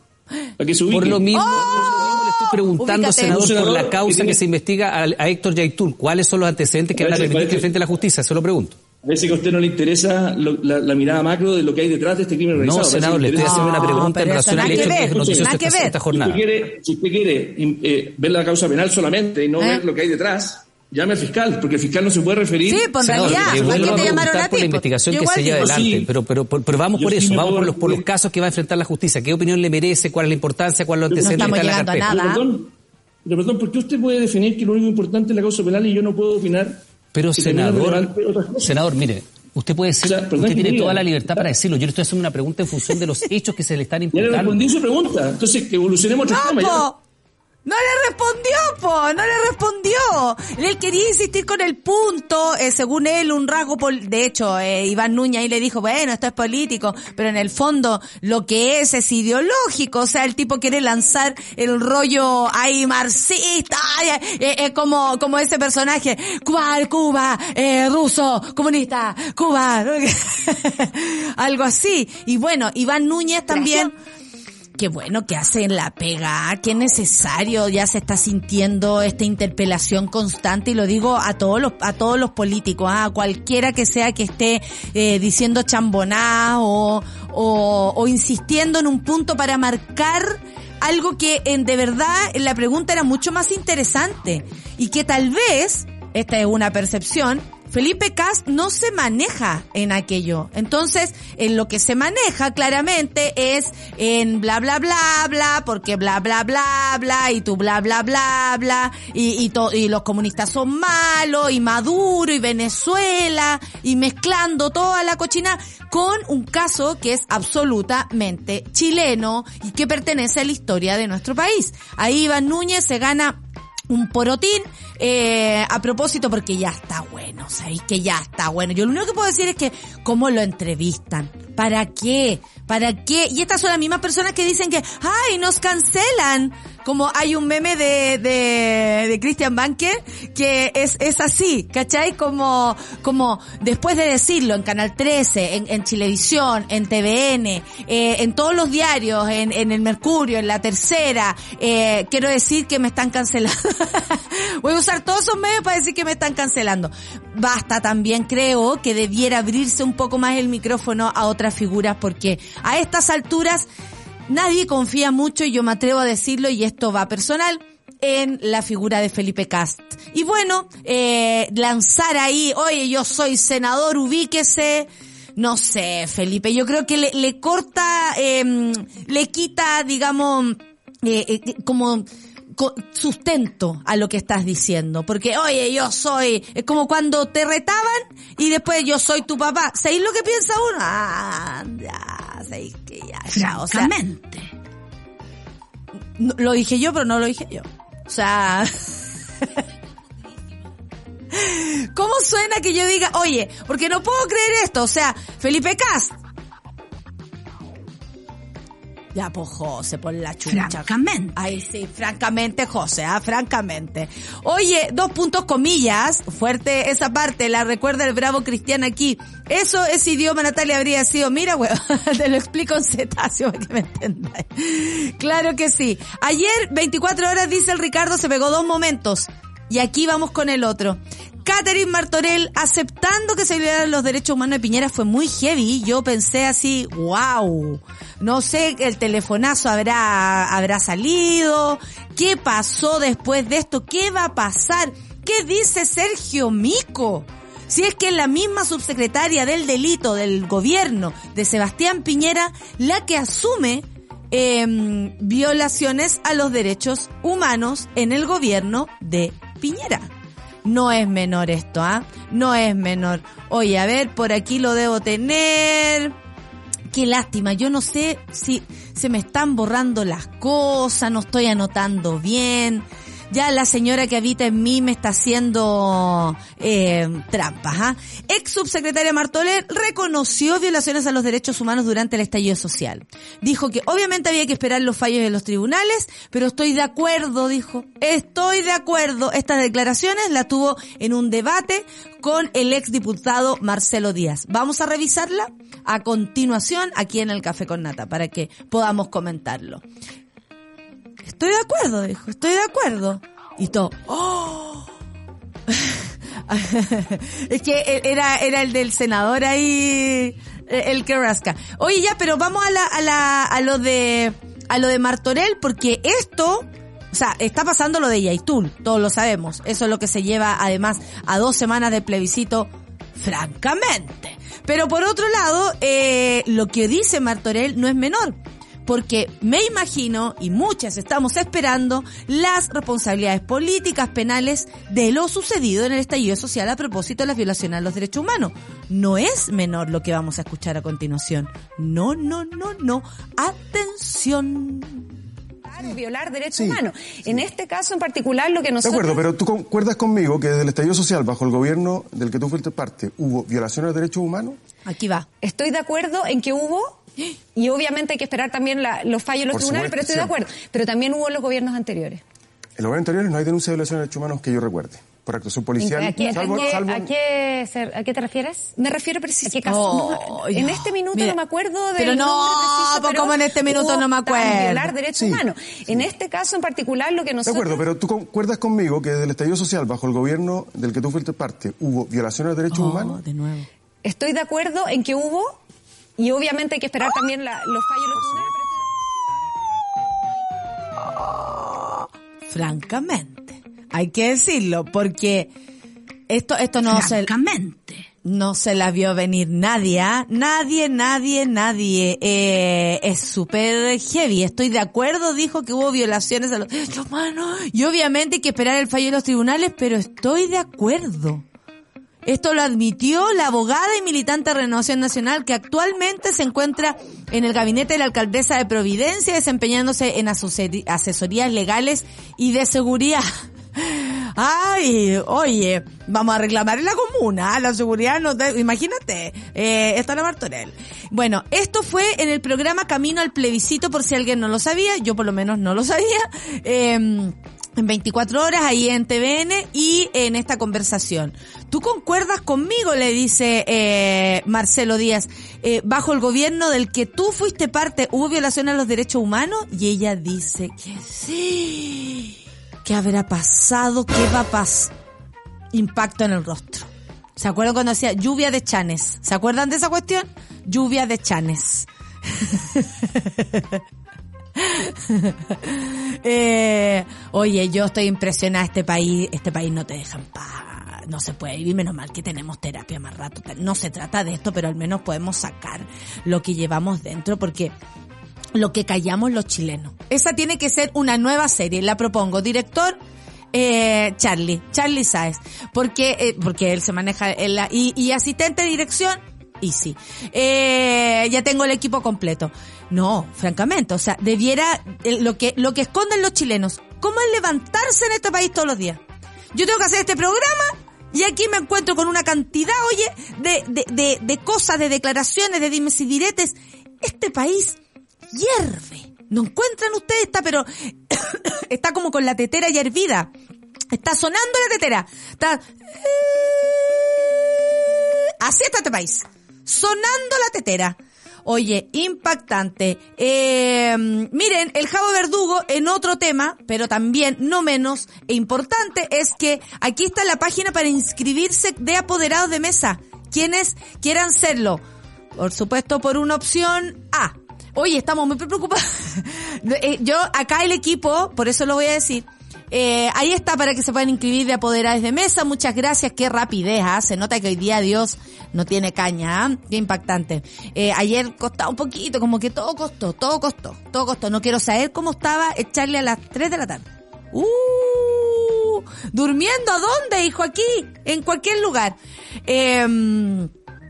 Para que se ubique. Por lo mismo, por lo mismo le estoy preguntando, senador, senador por la que causa tiene- que se investiga a, a Héctor Yaitul. ¿Cuáles son los antecedentes que van a Parece- permitir que enfrente a la justicia? Se lo pregunto. Parece que a usted no le interesa lo- la, la mirada macro de lo que hay detrás de este crimen organizado. No, senador, le estoy haciendo una No, pregunta en relación al nada hecho que que que esta, ver. esta Si jornada. usted quiere, si usted quiere eh, ver la causa penal solamente y no ¿Eh? ver lo que hay detrás, llame al fiscal, porque el fiscal no se puede referir. Sí, pues en realidad, ¿por qué te llamaron a ti? por la investigación que sigue adelante, pero, pero, pero, vamos por eso, vamos por los, por los casos que va a enfrentar la justicia. ¿Qué opinión le merece? ¿Cuál es la importancia? ¿Cuál es lo antecedentes no de la carpeta? Nada. Perdón, perdón, ¿por qué usted puede definir que lo único importante es la causa penal y yo no puedo opinar? Pero senador, senador, mire, Usted puede decir, usted tiene toda la libertad para decirlo. Yo le estoy haciendo una pregunta en función de los [LAUGHS] hechos que se le están imputando. Ya le respondí su pregunta. Entonces, que evolucionemos otro tema. No le respondió, po, no le respondió. Él quería insistir con el punto, eh, según él, un rasgo, de hecho, eh, Iván Núñez ahí le dijo, bueno, esto es político, pero en el fondo lo que es es ideológico, o sea, el tipo quiere lanzar el rollo ahí marxista, eh, como, como ese personaje, Cuba, Cuba, ruso, comunista, Cuba, [LAUGHS] algo así. Y bueno, Iván Núñez también qué bueno que hacen la pega, qué necesario, ya se está sintiendo esta interpelación constante y lo digo a todos los, a todos los políticos, a cualquiera que sea que esté eh, diciendo chamboná o, o, o insistiendo en un punto para marcar algo que en de verdad la pregunta era mucho más interesante y que tal vez, esta es una percepción, Felipe Cast no se maneja en aquello. Entonces, en lo que se maneja claramente es en bla bla bla bla, porque bla bla bla bla, y tú bla bla bla bla, y, y, y los comunistas son malos, y Maduro, y Venezuela, y mezclando toda la cochina con un caso que es absolutamente chileno y que pertenece a la historia de nuestro país. Ahí Iván Núñez se gana un porotín eh, a propósito porque ya está bueno, sabéis que ya está bueno. Yo lo único que puedo decir es que cómo lo entrevistan, para qué, para qué. Y estas son las mismas personas que dicen que, ay, nos cancelan como hay un meme de, de, de Christian Banker que es, es así, ¿cachai? Como, como después de decirlo en Canal 13, en, en Chilevisión, en TVN, eh, en todos los diarios, en, en el Mercurio, en la tercera, eh, quiero decir que me están cancelando. [LAUGHS] Voy a usar todos esos medios para decir que me están cancelando. Basta también, creo, que debiera abrirse un poco más el micrófono a otras figuras porque a estas alturas Nadie confía mucho, y yo me atrevo a decirlo, y esto va personal, en la figura de Felipe Cast. Y bueno, eh, lanzar ahí, oye, yo soy senador, ubíquese. No sé, Felipe, yo creo que le, corta, eh, le quita, digamos, eh, eh como sustento a lo que estás diciendo. Porque, oye, yo soy, es como cuando te retaban y después yo soy tu papá. ¿Sabéis lo que piensa uno? Ah, ya, sabéis que ya, ya, o sea. lo dije yo, pero no lo dije yo. O sea... [LAUGHS] ¿Cómo suena que yo diga, oye, porque no puedo creer esto? O sea, Felipe Cast ya, pues José, por la chucha. Francamente. Ay, sí, francamente, José, ah, francamente. Oye, dos puntos comillas, fuerte esa parte, la recuerda el bravo cristiano aquí. Eso, ese idioma, Natalia, habría sido, mira, weón, [LAUGHS] te lo explico en cetáceo para que me entendáis. Claro que sí. Ayer, 24 horas, dice el Ricardo, se pegó dos momentos. Y aquí vamos con el otro. Catherine Martorell aceptando que se violaran los derechos humanos de Piñera fue muy heavy. Yo pensé así, wow. No sé, el telefonazo habrá, habrá salido. ¿Qué pasó después de esto? ¿Qué va a pasar? ¿Qué dice Sergio Mico? Si es que es la misma subsecretaria del delito del gobierno de Sebastián Piñera la que asume em, violaciones a los derechos humanos en el gobierno de Piñera. No es menor esto, ¿ah? No es menor. Oye, a ver, por aquí lo debo tener. Qué lástima, yo no sé si se me están borrando las cosas, no estoy anotando bien ya la señora que habita en mí me está haciendo eh, trampas. ¿ah? Ex subsecretaria Martoler reconoció violaciones a los derechos humanos durante el estallido social. Dijo que obviamente había que esperar los fallos de los tribunales, pero estoy de acuerdo, dijo. Estoy de acuerdo. Estas declaraciones las tuvo en un debate con el ex diputado Marcelo Díaz. Vamos a revisarla a continuación aquí en el Café con Nata para que podamos comentarlo. Estoy de acuerdo, dijo, estoy de acuerdo. Y todo, ¡oh! [LAUGHS] es que era, era el del senador ahí, el que rasca. Oye, ya, pero vamos a la, a la, a lo de, a lo de Martorell, porque esto O sea, está pasando lo de Yaitul, todos lo sabemos. Eso es lo que se lleva además a dos semanas de plebiscito, francamente. Pero por otro lado, eh, lo que dice Martorell no es menor porque me imagino, y muchas estamos esperando, las responsabilidades políticas, penales de lo sucedido en el estallido social a propósito de las violaciones a los derechos humanos. No es menor lo que vamos a escuchar a continuación. No, no, no, no. Atención violar derechos humanos. En este caso en particular lo que nosotros... De acuerdo, pero tú concuerdas conmigo que desde el estallido social, bajo el gobierno del que tú fuiste parte, ¿hubo violaciones de derechos humanos? Aquí va. Estoy de acuerdo en que hubo y obviamente hay que esperar también los fallos de los tribunales, pero estoy de acuerdo. Pero también hubo en los gobiernos anteriores. En los gobiernos anteriores no hay denuncia de violación de derechos humanos que yo recuerde. Por actuación policial. ¿A qué, ¿a qué, te refieres? Me refiero precisamente. Oh, en este minuto no me acuerdo de. Pero no, pues como en este minuto no me acuerdo. Violar derechos humanos. En este caso en particular lo que nosotros. De acuerdo, pero tú concuerdas conmigo que desde el estallido social, bajo el gobierno del que tú fuiste parte, hubo violaciones de derechos oh, humanos. De nuevo. Estoy de acuerdo en que hubo y obviamente hay que esperar también los fallos de los tribunales. Francamente, hay que decirlo, porque esto, esto no Francamente. se... No se la vio venir nadie, ¿ah? nadie, nadie, nadie. Eh, es súper heavy. Estoy de acuerdo, dijo que hubo violaciones a los derechos humanos. Y obviamente hay que esperar el fallo de los tribunales, pero estoy de acuerdo. Esto lo admitió la abogada y militante Renovación Nacional que actualmente se encuentra en el gabinete de la alcaldesa de Providencia desempeñándose en asesorías legales y de seguridad. [LAUGHS] Ay, oye, vamos a reclamar en la comuna, la seguridad no imagínate, eh, está la. Bueno, esto fue en el programa Camino al Plebiscito, por si alguien no lo sabía, yo por lo menos no lo sabía. [LAUGHS] Eh, en 24 horas ahí en TVN y en esta conversación. ¿Tú concuerdas conmigo? Le dice eh, Marcelo Díaz. Eh, bajo el gobierno del que tú fuiste parte, ¿hubo violación a los derechos humanos? Y ella dice que sí. ¿Qué habrá pasado? ¿Qué va a pasar? Impacto en el rostro. ¿Se acuerdan cuando decía lluvia de chanes? ¿Se acuerdan de esa cuestión? Lluvia de chanes. [LAUGHS] [LAUGHS] eh, oye, yo estoy impresionada. Este país, este país no te deja en paz. No se puede vivir, menos mal que tenemos terapia más rato. No se trata de esto, pero al menos podemos sacar lo que llevamos dentro porque lo que callamos los chilenos. Esa tiene que ser una nueva serie. La propongo. Director, eh, Charlie, Charlie Saez, porque eh, porque él se maneja la, y, y asistente de dirección Easy. Eh, ya tengo el equipo completo. No, francamente, o sea, debiera eh, lo que lo que esconden los chilenos, cómo es levantarse en este país todos los días. Yo tengo que hacer este programa y aquí me encuentro con una cantidad, oye, de, de, de, cosas, de declaraciones, de dimes y diretes. Este país hierve. ¿No encuentran ustedes? Está, pero [COUGHS] está como con la tetera ya hervida. Está sonando la tetera. Está... Así está este país sonando la tetera. Oye, impactante. Eh, miren, el Javo Verdugo en otro tema, pero también no menos e importante, es que aquí está la página para inscribirse de apoderados de mesa. Quienes quieran serlo. Por supuesto, por una opción A. Oye, estamos muy preocupados. [LAUGHS] Eh, yo, acá el equipo, por eso lo voy a decir, eh, ahí está para que se puedan inscribir de apoderados de mesa. Muchas gracias. Qué rapidez. ¿ah? Se nota que hoy día Dios no tiene caña. ¿ah? Qué impactante. Eh, ayer costaba un poquito, como que todo costó, todo costó, todo costó. No quiero saber cómo estaba echarle a las 3 de la tarde. Uh, durmiendo a dónde, hijo, aquí, en cualquier lugar. Eh,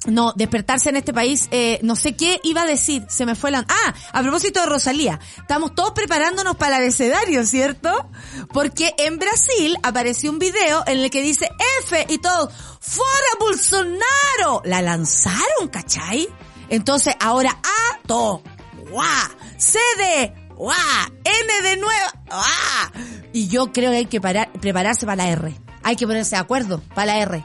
no, despertarse en este país, eh, no sé qué iba a decir, se me fue la... Ah, a propósito de Rosalía, estamos todos preparándonos para el abecedario, ¿cierto? Porque en Brasil apareció un video en el que dice F y todo, ¡Fuera Bolsonaro! La lanzaron, ¿cachai? Entonces ahora A, to. C de, ¡Guau! N de nuevo. Y yo creo que hay que prepararse para la R. Hay que ponerse de acuerdo para la R.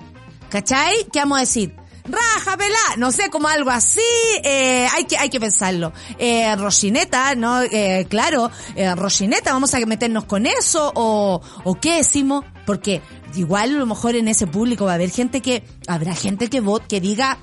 ¿Cachai? ¿Qué vamos a decir? Raja, no sé, como algo así, eh, hay que, hay que pensarlo. Eh, Rosineta, ¿no? Eh, claro, eh, Rosineta, vamos a meternos con eso, o, o qué decimos, porque igual a lo mejor en ese público va a haber gente que, habrá gente que vote, que diga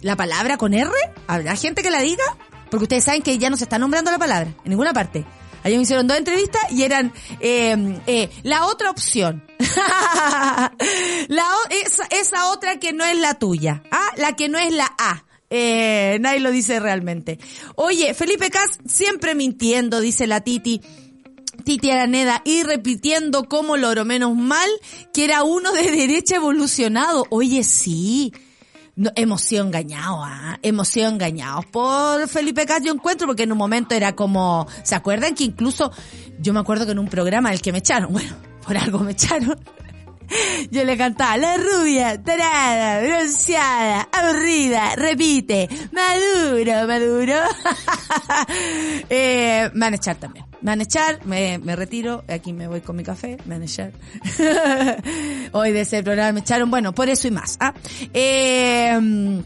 la palabra con R, habrá gente que la diga, porque ustedes saben que ya no se está nombrando la palabra, en ninguna parte. Ayer me hicieron dos entrevistas y eran eh, eh, la otra opción. [LAUGHS] la, esa, esa otra que no es la tuya. Ah, la que no es la A. Eh, nadie lo dice realmente. Oye, Felipe Cas siempre mintiendo, dice la Titi. Titi Araneda y repitiendo como loro, menos mal que era uno de derecha evolucionado. Oye, sí. No, hemos sido engañados, ¿ah? hemos sido engañados por Felipe yo encuentro, porque en un momento era como, ¿se acuerdan que incluso, yo me acuerdo que en un programa el que me echaron, [LAUGHS] bueno, por algo me echaron, [LAUGHS] yo le cantaba, la rubia, tarada, bronceada, aburrida, repite, maduro, maduro. [LAUGHS] eh, me van a echar también. Van a echar, me, me retiro, aquí me voy con mi café, me van a echar. [LAUGHS] Hoy de ese programa me echaron, bueno, por eso y más. ¿ah? Eh,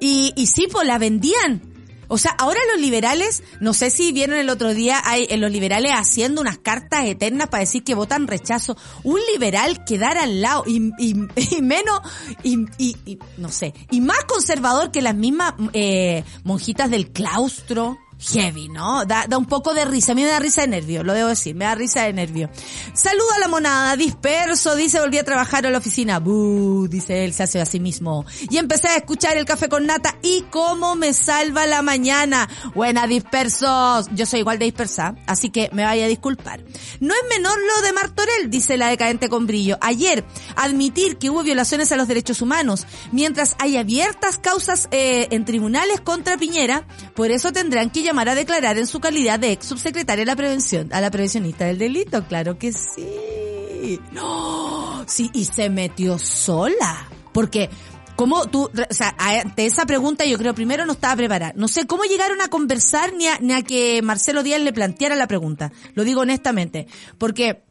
y, y sí, pues la vendían o sea, ahora los liberales, no sé si vieron el otro día, hay en los liberales haciendo unas cartas eternas para decir que votan rechazo. Un liberal quedar al lado y [LAUGHS] menos, y, y, no sé, y más conservador que las mismas eh, monjitas del claustro heavy, ¿no? Da, da un poco de risa. A mí me da risa de nervio, lo debo decir, me da risa de nervio. Saludo a la monada, disperso, dice, volví a trabajar a la oficina. Buh, dice él, se hace a sí mismo. Y empecé a escuchar el café con nata y cómo me salva la mañana. Buena, dispersos. Yo soy igual de dispersa, así que me vaya a disculpar. No es menor lo de Martorell, dice la decadente con brillo. Ayer, admitir que hubo violaciones a los derechos humanos, mientras hay abiertas causas eh, en tribunales contra Piñera, por eso tendrán que llamar a declarar en su calidad de ex subsecretaria de la prevención, a la prevencionista del delito, claro que sí. No, sí, y se metió sola. Porque, ¿cómo tú, o sea, ante esa pregunta yo creo primero no estaba preparada. No sé cómo llegaron a conversar ni a, ni a que Marcelo Díaz le planteara la pregunta. Lo digo honestamente. Porque,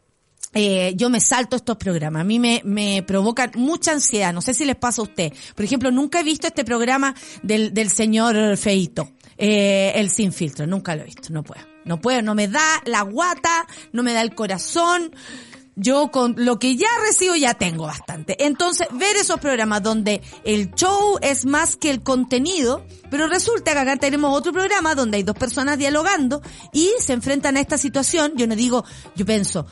eh, yo me salto estos programas. A mí me, me provocan mucha ansiedad. No sé si les pasa a usted. Por ejemplo, nunca he visto este programa del, del señor Feito eh, el sin filtro. Nunca lo he visto, no puedo. No puedo, no me da la guata, no me da el corazón. Yo con lo que ya recibo ya tengo bastante. Entonces, ver esos programas donde el show es más que el contenido, pero resulta que acá tenemos otro programa donde hay dos personas dialogando y se enfrentan a esta situación. Yo no digo, yo pienso,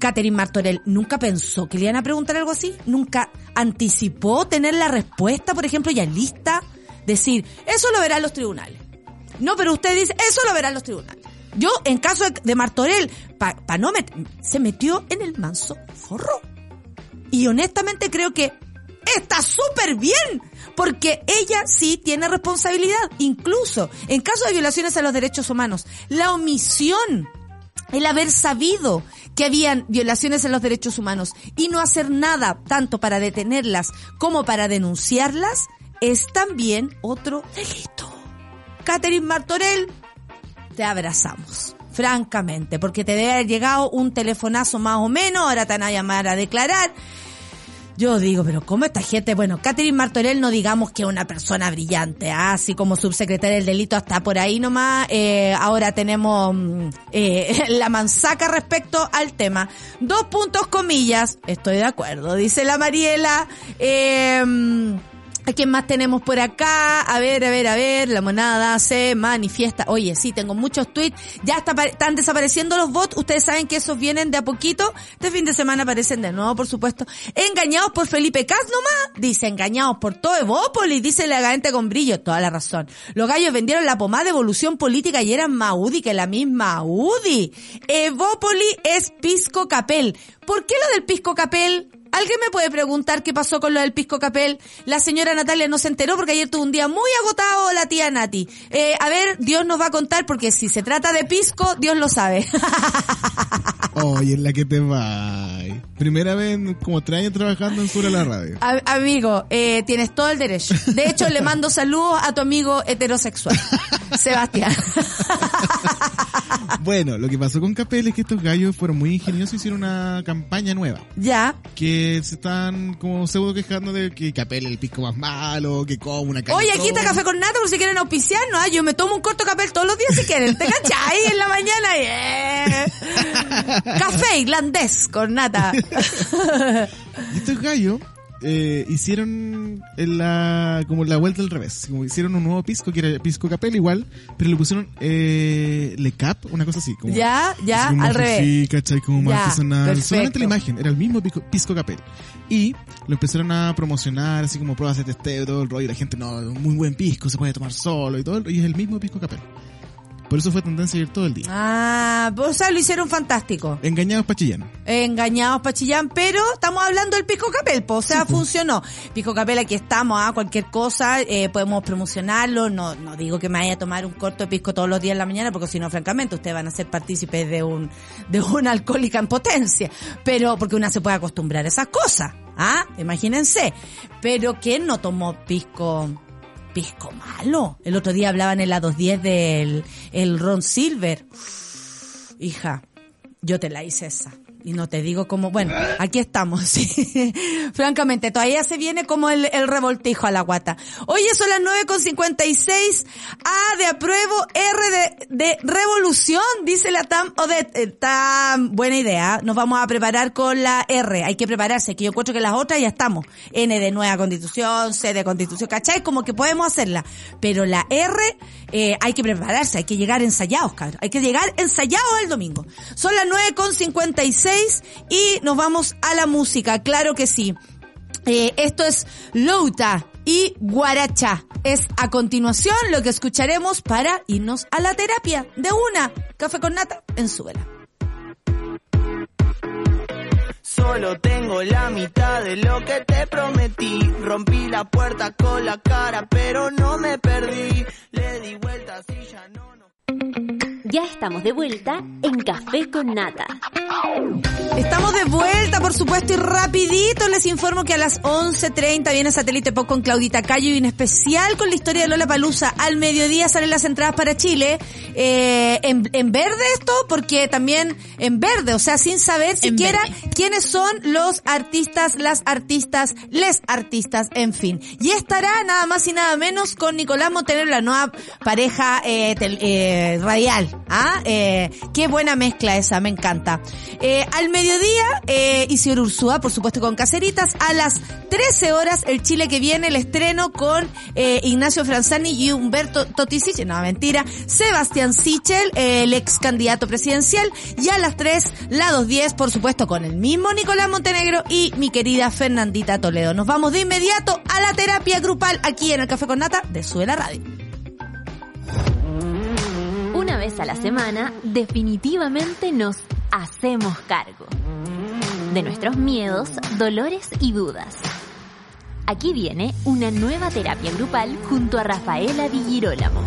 Catherine Martorell nunca pensó que le iban a preguntar algo así, nunca anticipó tener la respuesta, por ejemplo, ya lista, decir, eso lo verán los tribunales. No, pero usted dice, eso lo verán los tribunales. Yo, en caso de, Martorell, pa, no se metió en el manso forro. Y honestamente creo que está súper bien, porque ella sí tiene responsabilidad, incluso en caso de violaciones a los derechos humanos. La omisión, el haber sabido que habían violaciones a los derechos humanos y no hacer nada tanto para detenerlas como para denunciarlas, es también otro delito. Catherine Martorell, te abrazamos. Francamente, porque te debe haber llegado un telefonazo más o menos, ahora te van a llamar a declarar. Yo digo, pero ¿cómo esta gente? Bueno, Catherine Martorell no digamos que es una persona brillante, ¿ah? así como subsecretaria del delito hasta por ahí nomás. Eh, ahora tenemos mm, eh, [LAUGHS] la mansaca respecto al tema. Dos puntos comillas, estoy de acuerdo, dice la Mariela. Eh, ¿A quién más tenemos por acá? A ver, a ver, a ver, la monada se manifiesta. Oye, sí, tengo muchos tweets. Ya está, están desapareciendo los bots. Ustedes saben que esos vienen de a poquito. Este fin de semana aparecen de nuevo, por supuesto. Engañados por Felipe Cas nomás. Dice, engañados por todo Evópolis. Dice la gente con brillo. Toda la razón. Los gallos vendieron la pomada de evolución política y eran más UDI que la misma UDI. Evópolis es Pisco Capel. ¿Por qué lo del Pisco Capel? ¿Alguien me puede preguntar qué pasó con lo del pisco capel? La señora Natalia no se enteró porque ayer tuvo un día muy agotado la tía Nati. Eh, a ver, Dios nos va a contar porque si se trata de pisco, Dios lo sabe. [LAUGHS] Oye, en la que te va. Primera vez como tres años trabajando en Sur la Radio. amigo, eh, tienes todo el derecho. De hecho, le mando saludos a tu amigo heterosexual, [LAUGHS] Sebastián. [LAUGHS] bueno, lo que pasó con Capel es que estos gallos fueron muy ingeniosos y hicieron una campaña nueva. Ya. Que se están como pseudo quejando de que Capel es el pisco más malo, que como una Oye, aquí está café con nata por si quieren auspiciarnos. ¿ah? Yo me tomo un corto Capel todos los días si quieren. ¿Te cachai? En la mañana. [LAUGHS] Café irlandés con nata. [LAUGHS] y estos gallos eh, hicieron la, como la vuelta al revés. Como hicieron un nuevo pisco, que era pisco capel igual, pero le pusieron eh, le cap, una cosa así. Como, ya, ya, al revés. Sí, ¿cachai? Como más artesanal. Solamente la imagen, era el mismo pisco, capel. Y lo empezaron a promocionar, así como pruebas de testeo y todo el rollo. Y la gente, no, muy buen pisco, se puede tomar solo y todo. Y es el mismo pisco capel. Por eso fue tendencia ir todo el día. Ah, o sea, lo hicieron fantástico. Engañados Pachillán. Engañados Pachillán, pero estamos hablando del Pisco Capel, o sea, funcionó. Pisco Capel, aquí estamos, ¿ah? cualquier cosa, eh, podemos promocionarlo. No, no digo que me vaya a tomar un corto de pisco todos los días en la mañana, porque si no, francamente, ustedes van a ser partícipes de un, de una alcohólica en potencia. Pero, porque una se puede acostumbrar a esas cosas. ¿Ah? Imagínense. Pero ¿quién no tomó pisco pisco malo. El otro día hablaban en la 210 del el Ron Silver. hija, yo te la hice esa. Y no te digo cómo, bueno, aquí estamos, [LAUGHS] sí. Francamente, todavía se viene como el, revoltijo a la guata. Oye, son las 9.56. A de apruebo, R de, de revolución, dice la TAM Odette. Está buena idea. Nos vamos a preparar con la R. Hay que prepararse, que yo encuentro que las otras ya estamos. N de nueva constitución, C de constitución, ¿cachai? Como que podemos hacerla. Pero la R, eh, hay que prepararse, hay que llegar ensayados, cabrón. Hay que llegar ensayados el domingo. Son las 9.56 y nos vamos a la música, claro que sí. Eh, esto es Louta y Guaracha. Es a continuación lo que escucharemos para irnos a la terapia de una. Café con nata en suela. Solo tengo la mitad de lo que te prometí. Rompí la puerta con la cara, pero no me perdí. Le di vueltas y ya no. Ya estamos de vuelta en Café con Nata. Estamos de vuelta, por supuesto, y rapidito les informo que a las 11.30 viene Satélite Pop con Claudita Cayo y un especial con la historia de Lola Palusa. Al mediodía salen las entradas para Chile. Eh, en, en, verde esto, porque también en verde, o sea, sin saber siquiera quiénes son los artistas, las artistas, les artistas, en fin. Y estará nada más y nada menos con Nicolás Montenegro, la nueva pareja eh, eh, radial. ¿Ah? Eh, qué buena mezcla esa, me encanta. Eh, al mediodía, eh, Isidro Ursúa, por supuesto con Caseritas. A las 13 horas, el Chile que viene, el estreno con eh, Ignacio Franzani y Humberto Totisic, no, mentira, Sebastián Sichel, el ex candidato presidencial. Y a las 3, la 210, por supuesto, con el mismo Nicolás Montenegro y mi querida Fernandita Toledo. Nos vamos de inmediato a la terapia grupal aquí en el Café con Nata de Suela Radio vez a la semana, definitivamente nos hacemos cargo de nuestros miedos, dolores y dudas. Aquí viene una nueva terapia grupal junto a Rafaela Di Girolamo.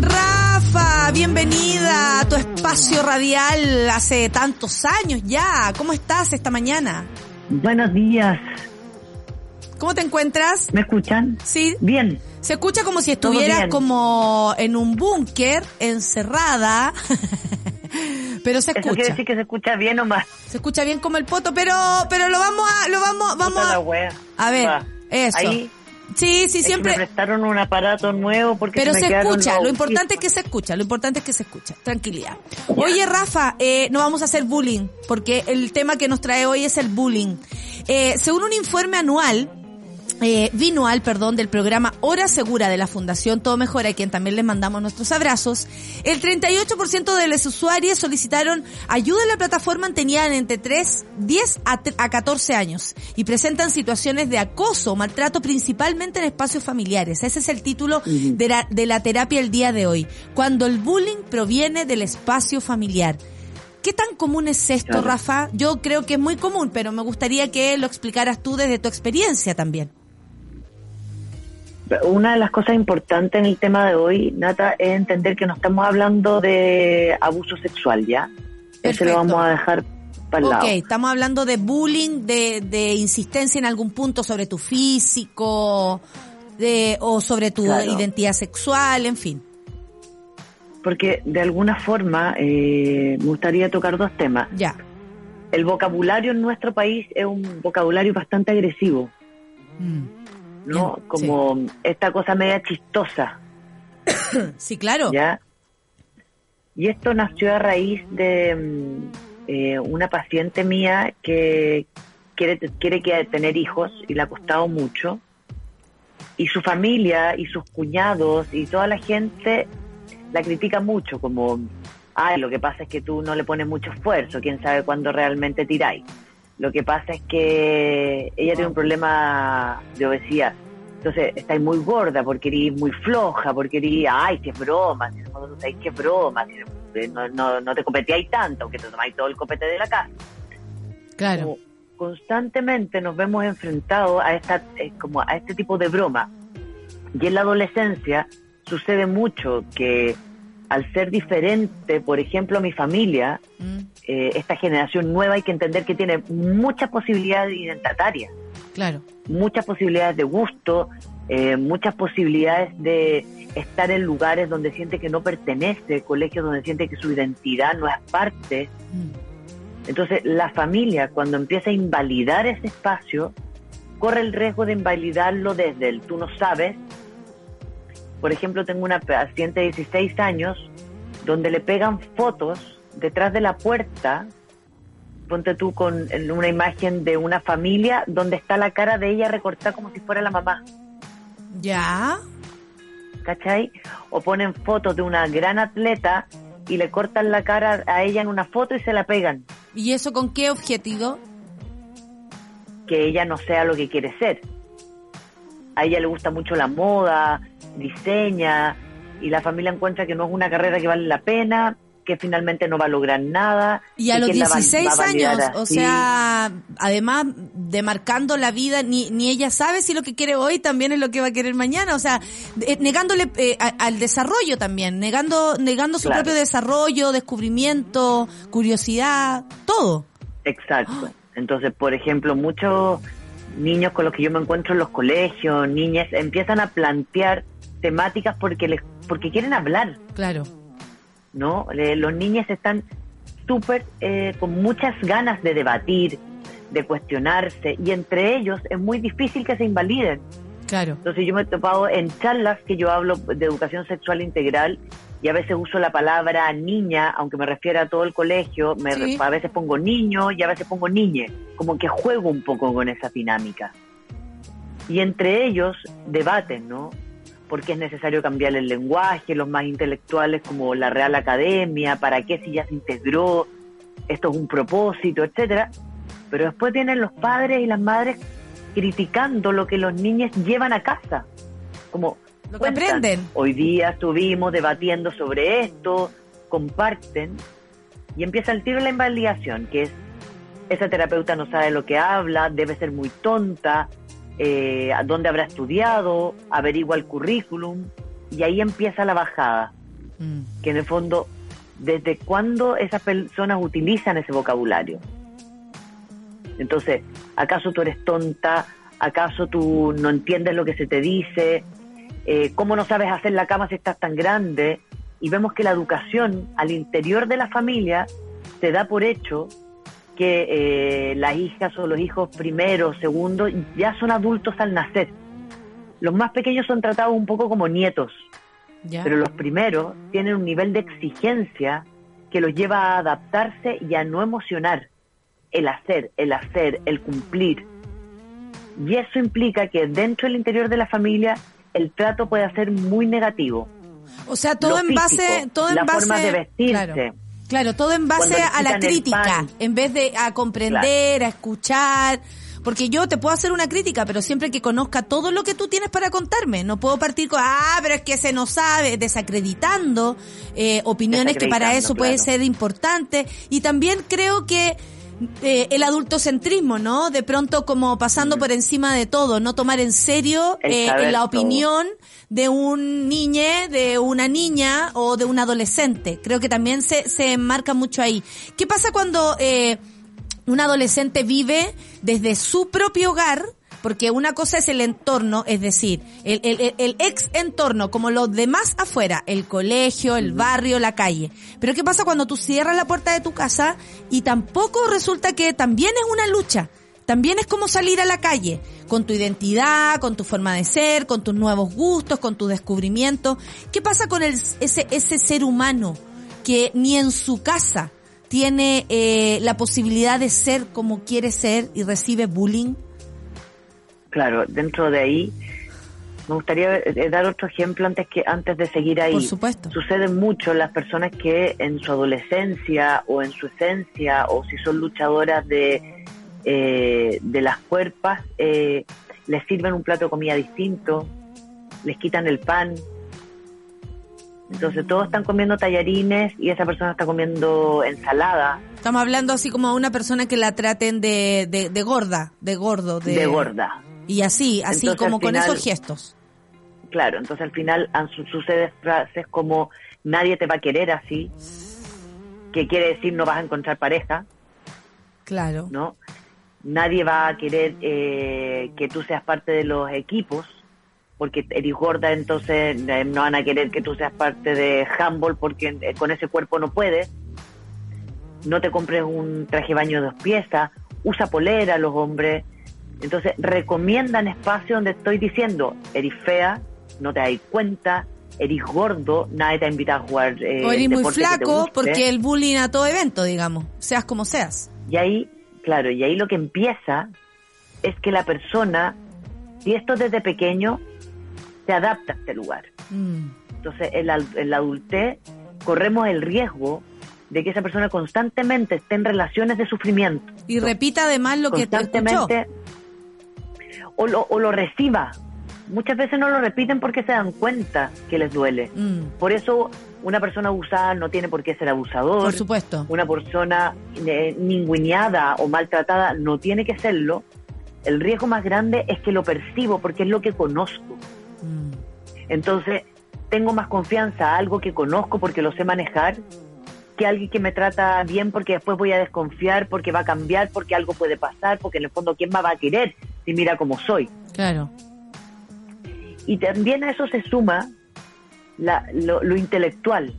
Rafa, bienvenida a tu espacio radial hace tantos años ya. ¿Cómo estás esta mañana? Buenos días. ¿Cómo te encuentras? ¿Me escuchan? Sí. Bien. Se escucha como si estuvieras como en un búnker, encerrada. [LAUGHS] pero se escucha. Eso quiere decir que se escucha bien o más. Se escucha bien como el poto, pero pero lo vamos a lo vamos vamos a, a ver, eso. Ahí Sí, sí, siempre. me prestaron un aparato nuevo porque Pero se, escucha, lo importante es que se escucha, lo importante es que se escucha. Tranquilidad. Oye, Rafa, eh, no vamos a hacer bullying, porque el tema que nos trae hoy es el bullying. Eh, según un informe anual eh, binual, perdón, del programa Hora Segura de la Fundación Todo Mejora, a quien también les mandamos nuestros abrazos, el 38% de los usuarios solicitaron ayuda en la plataforma tenían entre 3, 10 a, 14 años y presentan situaciones de acoso o maltrato principalmente en espacios familiares. Ese es el título de la, de la terapia el día de hoy. Cuando el bullying proviene del espacio familiar. ¿Qué tan común es esto, Rafa? Yo creo que es muy común, pero me gustaría que lo explicaras tú desde tu experiencia también. Una de las cosas importantes en el tema de hoy, Nata, es entender que no estamos hablando de abuso sexual, ¿ya? Eso lo vamos a dejar para el lado. Ok, estamos hablando de bullying, de, de insistencia en algún punto sobre tu físico, de, o sobre tu identidad sexual, en fin. Porque de alguna forma eh, me gustaría tocar dos temas. Ya. El vocabulario en nuestro país es un vocabulario bastante agresivo. Mm. ¿No? Como esta cosa media chistosa. [COUGHS] sí, claro. ¿Ya? Y esto nació a raíz de mm, eh, una paciente mía que, quiere, quiere tener hijos y le ha costado mucho. Y su familia y sus cuñados y toda la gente la critica mucho, como, ay, lo que pasa es que tú no le pones mucho esfuerzo, quién sabe cuándo realmente tiráis. Lo que pasa es que ella tiene un problema de obesidad. Entonces, estáis muy gorda porque eres muy floja, porque eres, ay, qué broma, qué broma, no, no, no te copeteáis tanto, aunque te tomáis todo el copete de la casa. Claro. constantemente nos vemos enfrentados a esta, eh, como a este tipo de broma. Y en la adolescencia sucede mucho que al ser diferente, por ejemplo, a mi familia, mm. eh, esta generación nueva hay que entender que tiene muchas posibilidades identitarias. Claro. Muchas posibilidades de gusto, eh, muchas posibilidades de estar en lugares donde siente que no pertenece, colegios donde siente que su identidad no es parte. Mm. Entonces, la familia, cuando empieza a invalidar ese espacio, corre el riesgo de invalidarlo desde el tú no sabes. Por ejemplo, tengo una paciente de 16 años donde le pegan fotos detrás de la puerta ponte tú con una imagen de una familia donde está la cara de ella recortada como si fuera la mamá. Ya. ¿Cachai? O ponen fotos de una gran atleta y le cortan la cara a ella en una foto y se la pegan. ¿Y eso con qué objetivo? Que ella no sea lo que quiere ser. A ella le gusta mucho la moda, diseña, y la familia encuentra que no es una carrera que vale la pena, que finalmente no va a lograr nada. Y a los 16 años, o sea, además de marcando la vida, ni, ni ella sabe si lo que quiere hoy también es lo que va a querer mañana, o sea, eh, negándole eh, al desarrollo también, negando, negando su propio desarrollo, descubrimiento, curiosidad, todo. Exacto. Entonces, por ejemplo, muchos niños con los que yo me encuentro en los colegios, niñas, empiezan a plantear temáticas porque les, porque quieren hablar. Claro ¿no? los niños están súper eh, con muchas ganas de debatir, de cuestionarse, y entre ellos es muy difícil que se invaliden. Claro. Entonces yo me he topado en charlas que yo hablo de educación sexual integral y a veces uso la palabra niña, aunque me refiera a todo el colegio, me, a veces pongo niño y a veces pongo niñe, como que juego un poco con esa dinámica. Y entre ellos debaten, ¿no? Por qué es necesario cambiar el lenguaje, los más intelectuales como la Real Academia, para qué si ya se integró, esto es un propósito, etcétera. Pero después tienen los padres y las madres criticando lo que los niños llevan a casa. Como lo que aprenden. Hoy día estuvimos debatiendo sobre esto, comparten y empieza el tiro de la invalidación, que es esa terapeuta no sabe lo que habla, debe ser muy tonta, eh, dónde habrá estudiado, averigua el currículum y ahí empieza la bajada. Mm. Que en el fondo, ¿desde cuándo esas personas utilizan ese vocabulario? Entonces, ¿acaso tú eres tonta? ¿Acaso tú no entiendes lo que se te dice? Eh, ¿Cómo no sabes hacer la cama si estás tan grande? Y vemos que la educación al interior de la familia se da por hecho que eh, las hijas o los hijos primero, segundo, ya son adultos al nacer. Los más pequeños son tratados un poco como nietos, pero los primeros tienen un nivel de exigencia que los lleva a adaptarse y a no emocionar. El hacer, el hacer, el cumplir. Y eso implica que dentro del interior de la familia el trato puede ser muy negativo. O sea, todo en base, todo en la base, forma de vestirse. Claro, todo en base a la crítica, en vez de a comprender, a escuchar. Porque yo te puedo hacer una crítica, pero siempre que conozca todo lo que tú tienes para contarme. No puedo partir con, ah, pero es que se no sabe, desacreditando eh, opiniones que para eso puede ser importante. Y también creo que eh, el adultocentrismo, ¿no? De pronto como pasando mm. por encima de todo, no tomar en serio eh, la opinión de un niñe, de una niña o de un adolescente. Creo que también se, se enmarca mucho ahí. ¿Qué pasa cuando eh, un adolescente vive desde su propio hogar? Porque una cosa es el entorno, es decir, el, el, el, ex entorno, como los demás afuera, el colegio, el barrio, la calle. Pero ¿qué pasa cuando tú cierras la puerta de tu casa y tampoco resulta que también es una lucha? También es como salir a la calle, con tu identidad, con tu forma de ser, con tus nuevos gustos, con tu descubrimiento. ¿Qué pasa con el, ese, ese ser humano que ni en su casa tiene eh, la posibilidad de ser como quiere ser y recibe bullying? Claro, dentro de ahí me gustaría eh, dar otro ejemplo antes que antes de seguir ahí. Por supuesto. Sucede mucho las personas que en su adolescencia o en su esencia o si son luchadoras de eh, de las cuerpas eh, les sirven un plato de comida distinto, les quitan el pan. Entonces todos están comiendo tallarines y esa persona está comiendo ensalada. Estamos hablando así como a una persona que la traten de, de, gorda, de gordo. De, de gorda. Y así, así como con esos gestos. Claro, entonces al final sucede frases como nadie te va a querer así, que quiere decir no vas a encontrar pareja. Claro. ¿No? Nadie va a querer eh, que tú seas parte de los equipos, porque eres gorda, entonces eh, no van a querer que tú seas parte de handball, porque eh, con ese cuerpo no puedes. No te compres un traje baño de dos piezas, usa polera los hombres, entonces, recomiendan espacios donde estoy diciendo, eres fea, no te das cuenta, eres gordo, nadie te ha invitado a jugar. Eh, o eres muy flaco porque el bullying a todo evento, digamos, seas como seas. Y ahí, claro, y ahí lo que empieza es que la persona, si esto desde pequeño, se adapta a este lugar. Mm. Entonces, en la, en la adultez corremos el riesgo de que esa persona constantemente esté en relaciones de sufrimiento. Y repita además lo que te escuchó o lo, o lo reciba. Muchas veces no lo repiten porque se dan cuenta que les duele. Mm. Por eso una persona abusada no tiene por qué ser abusador. Por supuesto. Una persona eh, ninguneada o maltratada no tiene que serlo. El riesgo más grande es que lo percibo porque es lo que conozco. Mm. Entonces, tengo más confianza a algo que conozco porque lo sé manejar que alguien que me trata bien porque después voy a desconfiar, porque va a cambiar, porque algo puede pasar, porque en el fondo, ¿quién más va a querer si mira cómo soy? Claro. Y también a eso se suma la, lo, lo intelectual.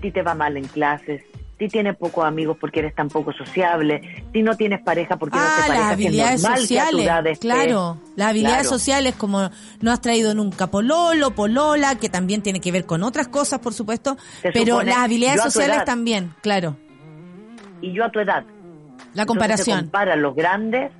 Si te va mal en clases, si tienes pocos amigos porque eres tan poco sociable, si no tienes pareja porque no te ah, parece las habilidades sociales, claro, las habilidades sociales como no has traído nunca pololo, polola, que también tiene que ver con otras cosas, por supuesto, pero las habilidades sociales también, claro. Y yo a tu edad. La comparación. para los grandes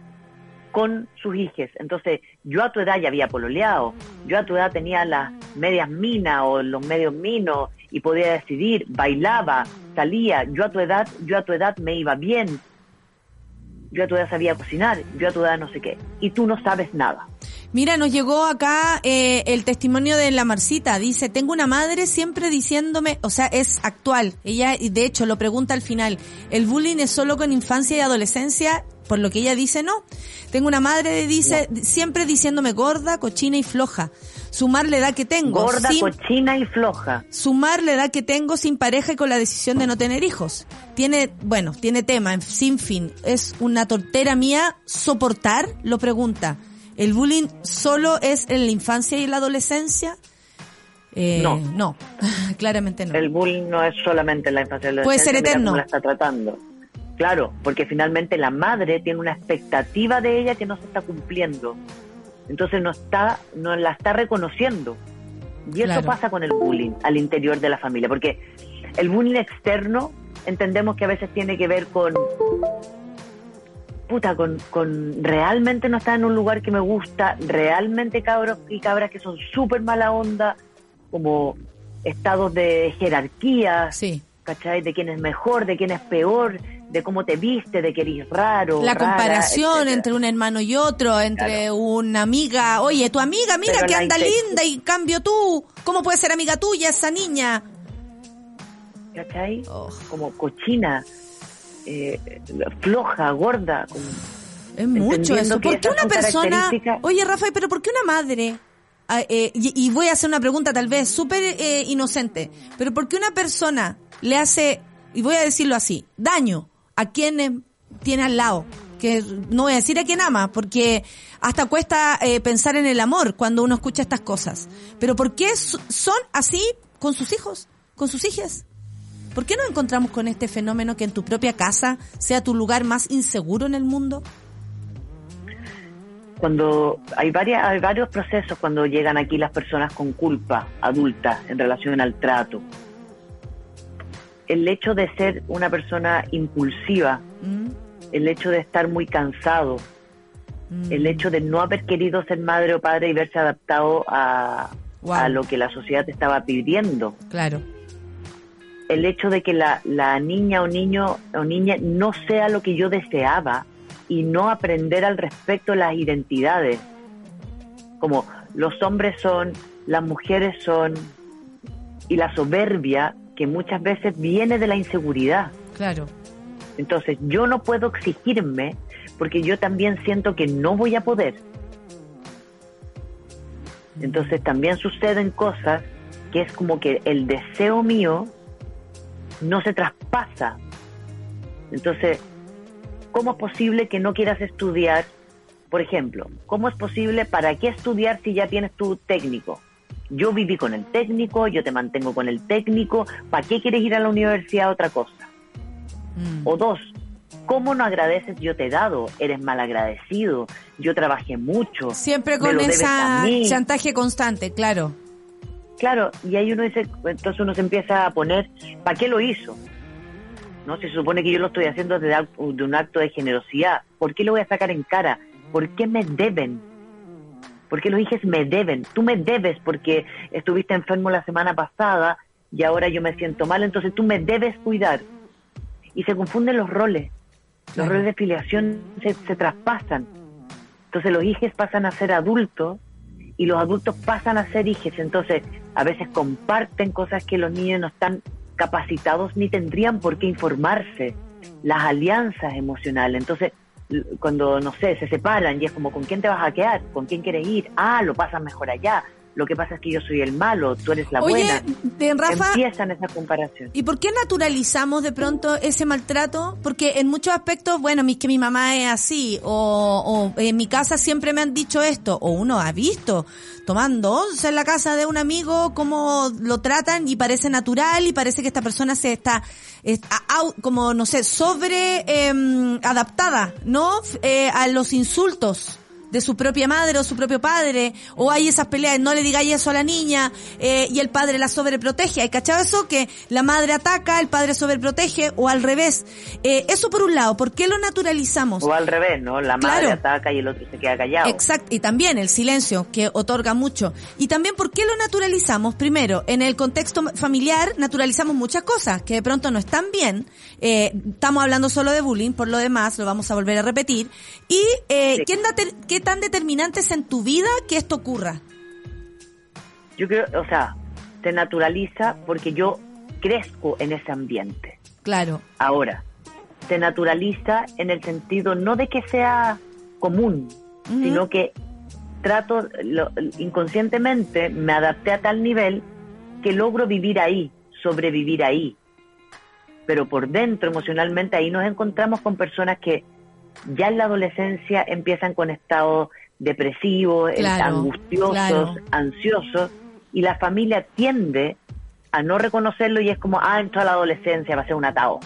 con sus hijos. Entonces, yo a tu edad ya había pololeado, yo a tu edad tenía las medias minas o los medios minos y podía decidir, bailaba, salía, yo a tu edad, yo a tu edad me iba bien, yo a tu edad sabía cocinar, yo a tu edad no sé qué, y tú no sabes nada. Mira, nos llegó acá eh, el testimonio de la Marcita. Dice, tengo una madre siempre diciéndome, o sea, es actual. Ella, de hecho, lo pregunta al final. ¿El bullying es solo con infancia y adolescencia? Por lo que ella dice, no. Tengo una madre, dice, siempre diciéndome gorda, cochina y floja. Sumar la edad que tengo. Gorda, cochina y floja. Sumar la edad que tengo sin pareja y con la decisión de no tener hijos. Tiene, bueno, tiene tema, sin fin. Es una tortera mía soportar, lo pregunta. ¿El bullying solo es en la infancia y en la adolescencia? Eh, no. No, [LAUGHS] claramente no. El bullying no es solamente en la infancia y la adolescencia. Puede ser eterno. la está tratando. Claro, porque finalmente la madre tiene una expectativa de ella que no se está cumpliendo. Entonces no está, no la está reconociendo. Y eso pasa con el bullying al interior de la familia, porque el bullying externo entendemos que a veces tiene que ver con puta, con, con realmente no está en un lugar que me gusta, realmente cabros y cabras que son súper mala onda, como estados de jerarquía, sí. ¿cachai? De quién es mejor, de quién es peor, de cómo te viste, de que eres raro. La comparación entre un hermano y otro, entre una amiga, oye, tu amiga, mira que anda linda y cambio tú, ¿cómo puede ser amiga tuya esa niña? ¿Cachai? Oh. Como cochina eh, floja, gorda. es mucho eso. ¿Por qué una persona... Oye, Rafael, pero ¿por qué una madre... Ah, eh, y, voy a hacer una pregunta tal vez súper eh, inocente, pero ¿por qué una persona le hace, y voy a decirlo así, daño a quien tiene al lado? Que no voy a decir a quién ama, porque hasta cuesta eh, pensar en el amor cuando uno escucha estas cosas. Pero ¿por qué son así con sus hijos, con sus hijas? ¿Por qué nos encontramos con este fenómeno que en tu propia casa sea tu lugar más inseguro en el mundo? Cuando hay, varias, hay varios procesos cuando llegan aquí las personas con culpa adultas en relación al trato. el hecho de ser una persona impulsiva, mm. el hecho de estar muy cansado, mm. el hecho de no haber querido ser madre o padre y verse adaptado a, a lo que la sociedad te estaba pidiendo. Claro. El hecho de que la, la niña o niño o niña no sea lo que yo deseaba y no aprender al respecto las identidades. Como los hombres son, las mujeres son, y la soberbia que muchas veces viene de la inseguridad. Claro. Entonces yo no puedo exigirme porque yo también siento que no voy a poder. Entonces también suceden cosas que es como que el deseo mío no se traspasa. Entonces, ¿cómo es posible que no quieras estudiar? Por ejemplo, ¿cómo es posible para qué estudiar si ya tienes tu técnico? Yo viví con el técnico, yo te mantengo con el técnico, ¿para qué quieres ir a la universidad a otra cosa? Mm. O dos, ¿Cómo no agradeces? Yo te he dado, eres mal agradecido, yo trabajé mucho. Siempre con esa chantaje constante, claro. Claro, y ahí uno dice, entonces uno se empieza a poner, ¿para qué lo hizo? No se supone que yo lo estoy haciendo de, de un acto de generosidad. ¿Por qué lo voy a sacar en cara? ¿Por qué me deben? ¿Por qué los hijos me deben? Tú me debes porque estuviste enfermo la semana pasada y ahora yo me siento mal, entonces tú me debes cuidar. Y se confunden los roles. Los roles de filiación se, traspasan. Entonces los hijos pasan a ser adultos y los adultos pasan a ser hijos. Entonces a veces comparten cosas que los niños no están capacitados ni tendrían por qué informarse. Las alianzas emocionales. Entonces cuando, no sé, se separan y es como, ¿con quién te vas a quedar? ¿Con quién quieres ir? Ah, lo pasas mejor allá lo que pasa es que yo soy el malo, tú eres la buena. De Rafa, Empiezan esa comparación. ¿Y por qué naturalizamos de pronto ese maltrato? Porque en muchos aspectos, bueno, que mi mamá es así, o, en mi casa siempre me han dicho esto, o uno ha visto tomando once en la casa de un amigo, cómo lo tratan y parece natural y parece que esta persona se está, como, no sé, sobre em, adaptada, ¿no? Eh, a los insultos de su propia madre o su propio padre, o hay esas peleas, no le digáis eso a la niña, eh, y el padre la sobreprotege. ¿Hay cachado eso? Que la madre ataca, el padre sobreprotege, o al revés. Eh, eso por un lado, ¿por qué lo naturalizamos? O al revés, ¿no? La madre ataca y el otro se queda callado. Exacto, y también el silencio, que otorga mucho. Y también, ¿por qué lo naturalizamos? Primero, en el contexto familiar, naturalizamos muchas cosas que de pronto no están bien. Eh, estamos hablando solo de bullying, por lo demás, lo vamos a volver a repetir. Y, eh, ¿quién tan determinantes en tu vida que esto ocurra? Yo creo, o sea, se naturaliza porque yo crezco en ese ambiente. Claro. Ahora, se naturaliza en el sentido no de que sea común, sino que trato, inconscientemente me adapté a tal nivel que logro vivir ahí, sobrevivir ahí. Pero por dentro, emocionalmente, ahí nos encontramos con personas que ya en la adolescencia empiezan con estados depresivos, angustiosos, ansiosos, y la familia tiende a no reconocerlo y es como, ah, entró a la adolescencia, va a ser un atado.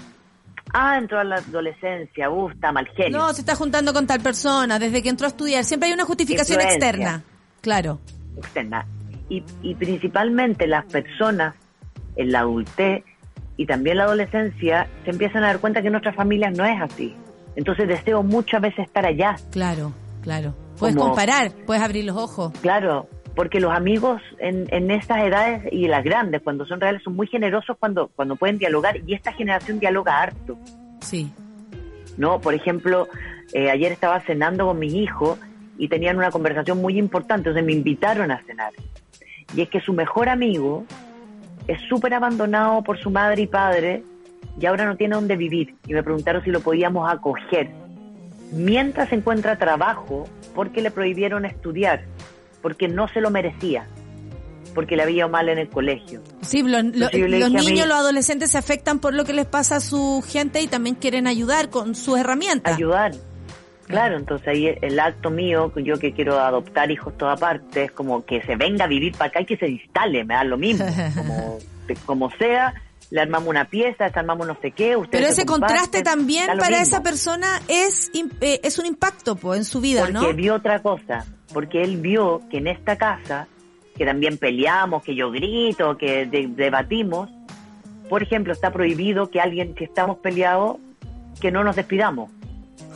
Ah, entró a la adolescencia, uh, está mal genio. No, se está juntando con tal persona desde que entró a estudiar. Siempre hay una justificación externa. Claro. Externa. Y, y principalmente las personas en la adultez y también la adolescencia se empiezan a dar cuenta que nuestra familia no es así. Entonces deseo muchas veces estar allá. Claro, claro. Puedes comparar, puedes abrir los ojos. Claro, porque los amigos en, en estas edades y las grandes, cuando son reales, son muy generosos cuando, cuando pueden dialogar y esta generación dialoga harto. Sí. ¿No? Por ejemplo, eh, ayer estaba cenando con mis hijos y tenían una conversación muy importante, entonces me invitaron a cenar. Y es que su mejor amigo es súper abandonado por su madre y padre y ahora no tiene dónde vivir. Y me preguntaron si lo podíamos acoger. Mientras encuentra trabajo, porque le prohibieron estudiar, porque no se lo merecía, porque le había mal en el colegio. Sí, los niños, los adolescentes se afectan por lo que les pasa a su gente y también quieren ayudar con sus herramientas. Ayudar. Claro, entonces ahí el acto mío, yo que quiero adoptar hijos toda parte, es como que se venga a vivir para acá y que se instale, me da lo mismo, [LAUGHS] como, como sea, le armamos una pieza, le armamos no sé qué. Pero ese contraste también para esa persona es, eh, es un impacto pues, en su vida, ¿no? Porque vio otra cosa, porque él vio que en esta casa, que también peleamos, que yo grito, que debatimos, por ejemplo, está prohibido que alguien, si estamos peleados, que no nos despidamos.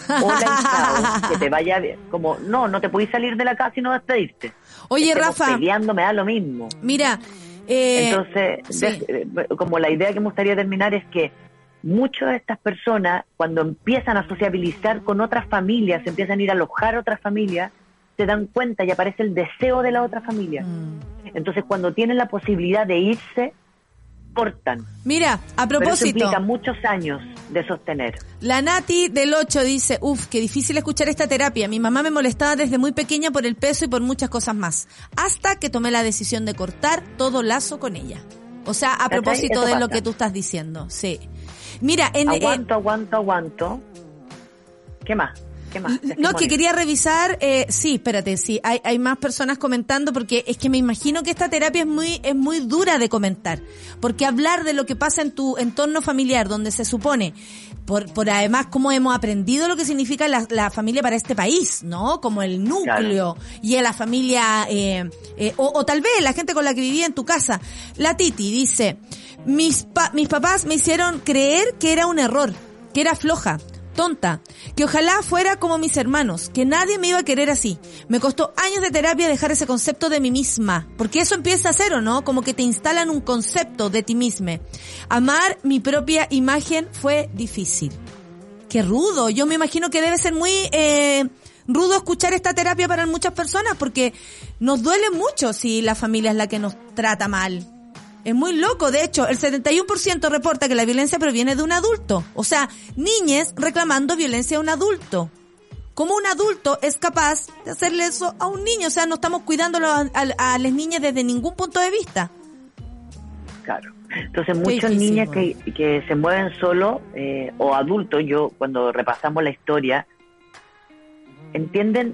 O la que te vaya bien. Como, no, no te puedes salir de la casa y no despedirte. Oye, Rafa. Peleando me da lo mismo. Mira. Eh, Entonces, eh, como la idea que me gustaría terminar es que muchas de estas personas, cuando empiezan a sociabilizar con otras familias, empiezan a ir a alojar a otras familias, se dan cuenta y aparece el deseo de la otra familia. Mm. Entonces, cuando tienen la posibilidad de irse, cortan. Mira, a propósito. Pero implica muchos años de sostener. La Nati del 8 dice, uff, qué difícil escuchar esta terapia. Mi mamá me molestaba desde muy pequeña por el peso y por muchas cosas más. Hasta que tomé la decisión de cortar todo lazo con ella. O sea, a propósito de lo que tú estás diciendo, sí. Mira, en... Aguanto, aguanto, aguanto. ¿Qué más? No, que quería revisar, eh, sí, espérate, sí, hay, hay más personas comentando porque es que me imagino que esta terapia es muy, es muy dura de comentar. Porque hablar de lo que pasa en tu entorno familiar, donde se supone, por, por además cómo hemos aprendido lo que significa la, la familia para este país, ¿no? Como el núcleo y la familia, eh, eh, o, o tal vez la gente con la que vivía en tu casa. La Titi dice, mis, pa mis papás me hicieron creer que era un error, que era floja tonta, que ojalá fuera como mis hermanos, que nadie me iba a querer así. Me costó años de terapia dejar ese concepto de mí misma, porque eso empieza a ser o no, como que te instalan un concepto de ti misma. Amar mi propia imagen fue difícil. Qué rudo, yo me imagino que debe ser muy eh, rudo escuchar esta terapia para muchas personas, porque nos duele mucho si la familia es la que nos trata mal. Es muy loco. De hecho, el 71% reporta que la violencia proviene de un adulto. O sea, niñes reclamando violencia a un adulto. ¿Cómo un adulto es capaz de hacerle eso a un niño? O sea, no estamos cuidándolo a, las niñas desde ningún punto de vista. Claro. Entonces, muchos niños que, que, se mueven solo eh, o adultos, yo cuando repasamos la historia, entienden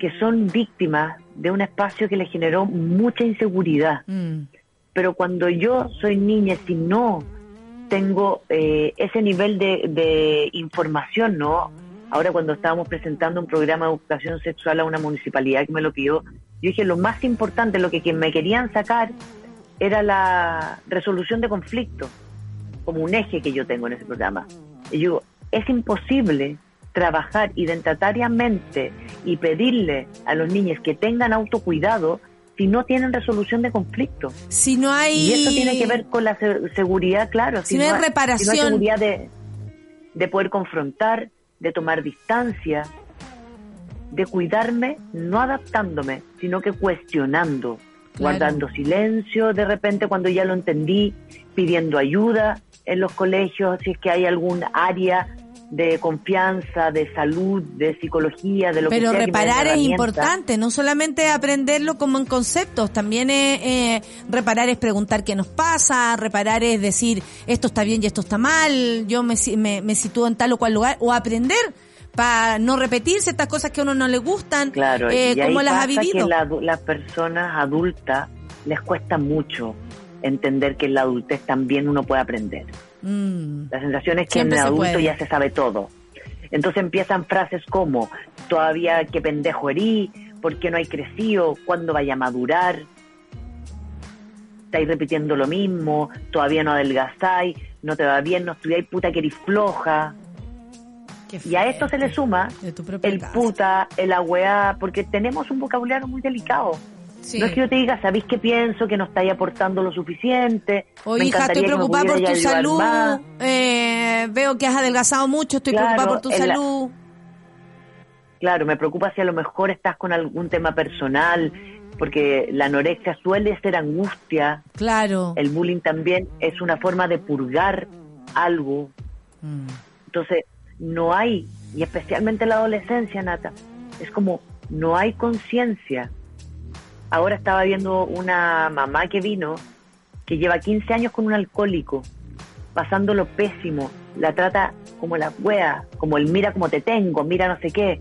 que son víctimas de un espacio que les generó mucha inseguridad. Mm pero cuando yo soy niña, si no tengo eh, ese nivel de, información, ¿no? Ahora cuando estábamos presentando un programa de educación sexual a una municipalidad que me lo pidió, yo dije lo más importante, lo que, me querían sacar era la resolución de conflictos, como un eje que yo tengo en ese programa. Y yo, es imposible trabajar identitariamente y pedirle a los niños que tengan autocuidado si no tienen resolución de conflicto. Si no hay... Y eso tiene que ver con la seguridad, claro. Si, no, hay reparación. Si no hay seguridad de, de poder confrontar, de tomar distancia, de cuidarme, no adaptándome, sino que cuestionando, guardando silencio de repente cuando ya lo entendí, pidiendo ayuda en los colegios, si es que hay algún área de confianza, de salud, de psicología, de lo Pero que sea. Pero reparar es importante, no solamente aprenderlo como en conceptos, también es, eh, reparar es preguntar qué nos pasa, reparar es decir esto está bien y esto está mal, yo me, me, sitúo en tal o cual lugar, o aprender para no repetirse estas cosas que a uno no le gustan, claro, eh, como las ha vivido. Que las personas adultas les cuesta mucho entender que en la adultez también uno puede aprender. Mm. La sensación es que en el adulto ya se sabe todo. Entonces empiezan frases como, todavía qué pendejo erí, por qué no hay crecido, cuándo vaya a madurar, estáis repitiendo lo mismo, todavía no adelgazáis, no te va bien, no estudiáis, puta que eres floja. y a esto se le suma el puta, el agüeá, porque tenemos un vocabulario muy delicado. No es que yo te diga, ¿sabéis qué pienso? Que no estáis aportando lo suficiente. O hija, estoy preocupada por tu salud. Eh, veo que has adelgazado mucho, estoy preocupada por tu salud. Claro, me preocupa si a lo mejor estás con algún tema personal, porque la anorexia suele ser angustia. Claro. El bullying también es una forma de purgar algo. Mm. Entonces, no hay, y especialmente en la adolescencia, Nata, es como no hay conciencia Ahora estaba viendo una mamá que vino que lleva 15 años con un alcohólico, pasándolo pésimo, la trata como la wea, como el mira como te tengo, mira no sé qué.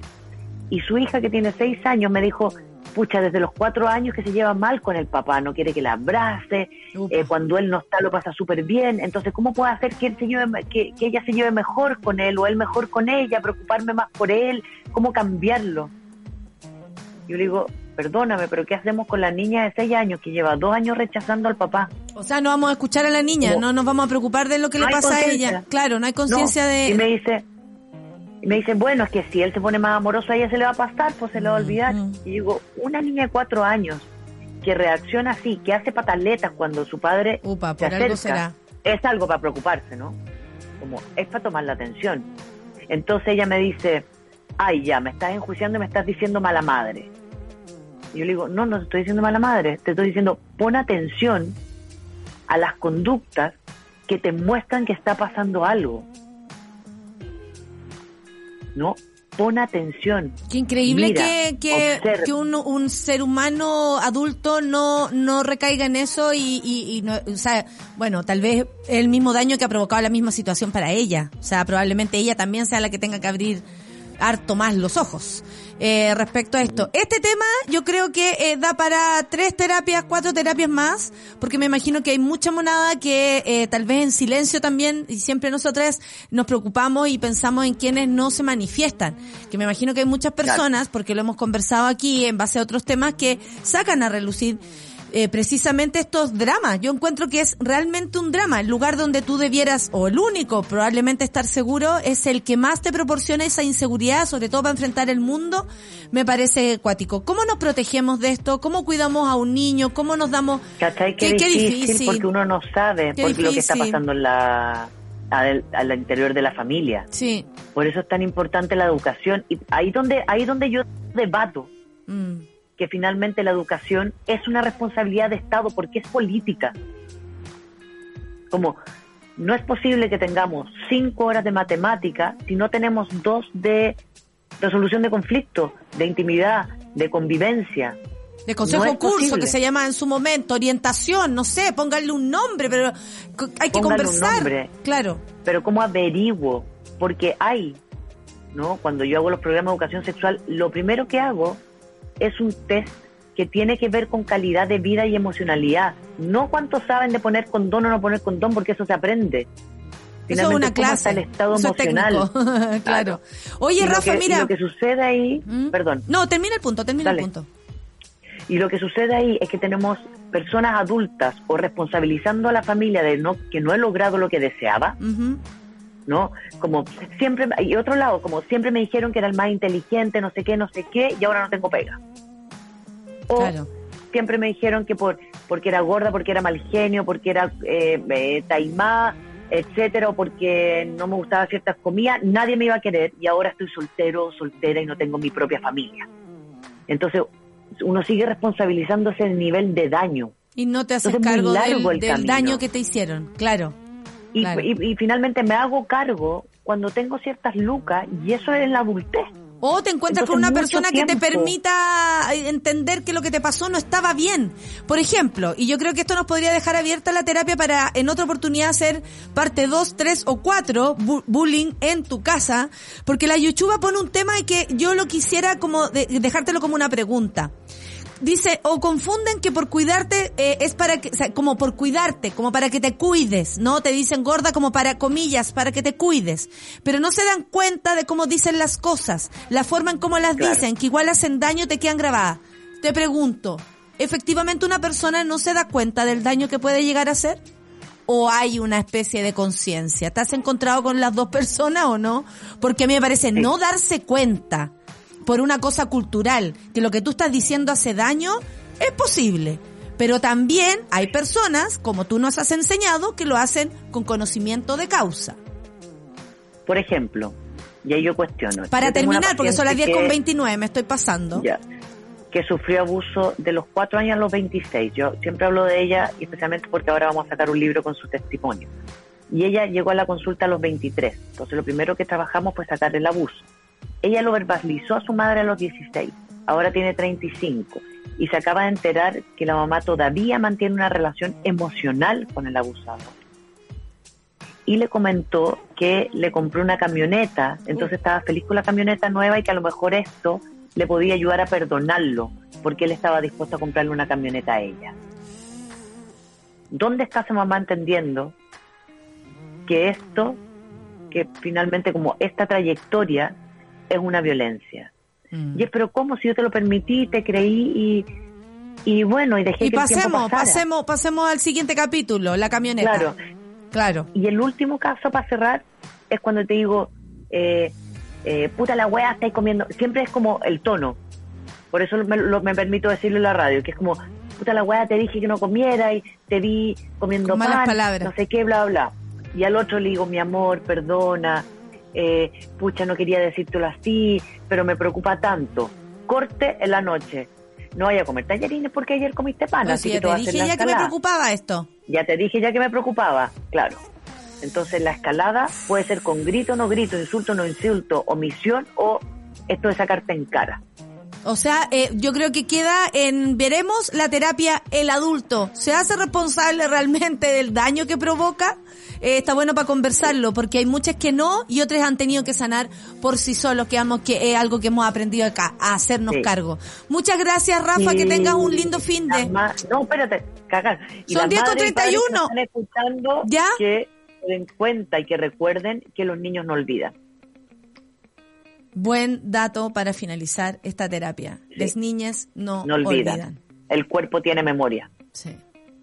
Y su hija que tiene 6 años me dijo, pucha, desde los 4 años que se lleva mal con el papá, no quiere que la abrace, eh, cuando él no está lo pasa súper bien, entonces ¿cómo puedo hacer que, él se lleve, que, que ella se lleve mejor con él o él mejor con ella, preocuparme más por él? ¿Cómo cambiarlo? Yo le digo, perdóname, pero ¿qué hacemos con la niña de seis años que lleva dos años rechazando al papá? O sea, no vamos a escuchar a la niña, no nos vamos a preocupar de lo que le pasa a ella. Claro, no hay conciencia de... Y me dice, y me dice, bueno, es que si él se pone más amoroso a ella se le va a pasar, pues se le va a olvidar. Y digo, una niña de cuatro años que reacciona así, que hace pataletas cuando su padre Upa, por algo será. es algo para preocuparse, ¿no? Como, es para tomar la atención. Entonces ella me dice, ay, ya, me estás enjuiciando y me estás diciendo mala madre. Yo le digo, no, no te estoy diciendo mala madre, te estoy diciendo, pon atención a las conductas que te muestran que está pasando algo. ¿No? Pon atención. Qué increíble que, que, un, ser humano adulto no, no recaiga en eso y, y, no, o sea, bueno, tal vez el mismo daño que ha provocado la misma situación para ella. O sea, probablemente ella también sea la que tenga que abrir harto más los ojos eh, respecto a esto. Este tema yo creo que eh, da para tres terapias, cuatro terapias más, porque me imagino que hay mucha monada que eh, tal vez en silencio también, y siempre nosotras nos preocupamos y pensamos en quienes no se manifiestan. Que me imagino que hay muchas personas, porque lo hemos conversado aquí en base a otros temas, que sacan a relucir eh, precisamente estos dramas. Yo encuentro que es realmente un drama. El lugar donde tú debieras, o el único, probablemente estar seguro, es el que más te proporciona esa inseguridad, sobre todo para enfrentar el mundo, me parece acuático. ¿Cómo nos protegemos de esto? ¿Cómo cuidamos a un niño? ¿Cómo nos damos... ¿Cachai? Qué, difícil, porque uno no sabe lo que está pasando en la al, interior de la familia. Sí. Por eso es tan importante la educación y ahí donde ahí donde yo debato. Mm que finalmente la educación es una responsabilidad de Estado porque es política. Como no es posible que tengamos cinco horas de matemática si no tenemos dos de resolución de conflicto, de intimidad, de convivencia. De consejo curso, que se llama en su momento, orientación, no sé, pónganle un nombre, pero hay que conversar. nombre, claro. Pero ¿cómo averiguo? Porque hay, ¿no? Cuando yo hago los programas de educación sexual, lo primero que hago es un test que tiene que ver con calidad de vida y emocionalidad. No cuánto saben de poner condón o no poner condón, porque eso se aprende. eso es una clase. el estado emocional. [LAUGHS] claro. Oye, Rafa, mira. Lo que sucede ahí. ¿Mm? Perdón. No, termina el punto, termina el punto. Y lo que sucede ahí es que tenemos personas adultas o responsabilizando a la familia de no que no he logrado lo que deseaba. ¿No? Como siempre, y otro lado, como siempre me dijeron que era el más inteligente, no sé qué, no sé qué, y ahora no tengo pega. O siempre me dijeron que por porque era gorda, porque era mal genio, porque era eh, eh, taimá, etcétera, o porque no me gustaba ciertas comidas, nadie me iba a querer y ahora estoy soltero, soltera y no tengo mi propia familia. Entonces, uno sigue responsabilizándose el nivel de daño. Y no te haces cargo del daño que te hicieron, claro. Y, finalmente me hago cargo cuando tengo ciertas lucas y eso es la adultez. O te encuentras con una persona que te permita entender que lo que te pasó no estaba bien. Por ejemplo, y yo creo que esto nos podría dejar abierta la terapia para en otra oportunidad hacer parte 2, 3 o 4, bullying en tu casa, porque la YouTube pone un tema y que yo lo quisiera como dejártelo como una pregunta dice, o confunden que por cuidarte eh, es para que, o sea, como por cuidarte, como para que te cuides, ¿no? Te dicen gorda como para comillas, para que te cuides. Pero no se dan cuenta de cómo dicen las cosas, la forma en cómo las dicen, que igual hacen daño, te quedan grabadas. Te pregunto, ¿efectivamente una persona no se da cuenta del daño que puede llegar a hacer? ¿O hay una especie de conciencia? ¿Te has encontrado con las dos [LAUGHS] personas o no? Porque a mí me parece no darse cuenta por una cosa cultural, que lo que tú estás diciendo hace daño, es posible. Pero también hay personas, como tú nos has enseñado, que lo hacen con conocimiento de causa. Por ejemplo, y ahí yo cuestiono. Para terminar, porque son las 10 con 29, me estoy pasando. Ya, que sufrió abuso de los 4 años a los 26. Yo siempre hablo de ella, especialmente porque ahora vamos a sacar un libro con su testimonio. Y ella llegó a la consulta a los 23. Entonces lo primero que trabajamos fue sacar el abuso. Ella lo verbalizó a su madre a los 16, ahora tiene 35 y se acaba de enterar que la mamá todavía mantiene una relación emocional con el abusador. Y le comentó que le compró una camioneta, entonces estaba feliz con la camioneta nueva y que a lo mejor esto le podía ayudar a perdonarlo, porque él estaba dispuesto a comprarle una camioneta a ella. ¿Dónde está esa mamá entendiendo que esto, que finalmente como esta trayectoria es una violencia. Mm. Y es, pero ¿cómo? Si yo te lo permití, te creí y, y bueno, y dejé y que pasemos, el tiempo pasemos, pasemos al siguiente capítulo, la camioneta. Claro. Claro. Y el último caso para cerrar es cuando te digo, eh, eh, puta la wea, estáis comiendo. Siempre es como el tono. Por eso me, me permito decirlo en la radio, que es como, puta la wea, te dije que no comiera y te vi comiendo Con pan, palabras. no sé qué, bla, bla. Y al otro le digo, mi amor, perdona, eh, pucha, no quería decírtelo así, pero me preocupa tanto. Corte en la noche. No vaya a comer tallarines porque ayer comiste pan. Pues así sí, que ya te te dije ya que me preocupaba esto. Ya te dije ya que me preocupaba, claro. Entonces la escalada puede ser con grito o no grito, insulto o no insulto, omisión o esto de sacarte en cara. O sea, eh, yo creo que queda en, veremos la terapia el adulto. ¿Se hace responsable realmente del daño que provoca? Eh, está bueno para conversarlo, porque hay muchas que no y otras han tenido que sanar por sí solos, que, que es algo que hemos aprendido acá, a hacernos cargo. Muchas gracias, Rafa, que tengas un lindo fin de... No, espérate, cagar. Son 10 con 31. Están escuchando ¿Ya? que se den cuenta y que recuerden que los niños no olvidan. Buen dato para finalizar esta terapia. Las niñas no, no olvidan. El cuerpo tiene memoria. Sí.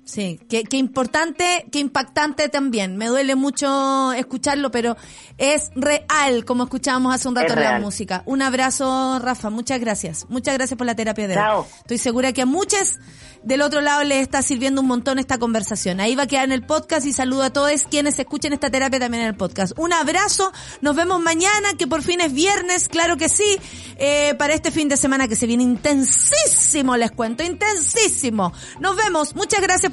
Sí, qué, qué importante, qué impactante también. Me duele mucho escucharlo, pero es real, como escuchábamos hace un rato en la música. Un abrazo, Rafa, muchas gracias. Muchas gracias por la terapia de hoy. Estoy segura que a muchas del otro lado les está sirviendo un montón esta conversación. Ahí va a quedar en el podcast y saludo a todos quienes escuchen esta terapia también en el podcast. Un abrazo, nos vemos mañana, que por fin es viernes, claro que sí, eh, para este fin de semana que se viene intensísimo, les cuento, intensísimo. Nos vemos, muchas gracias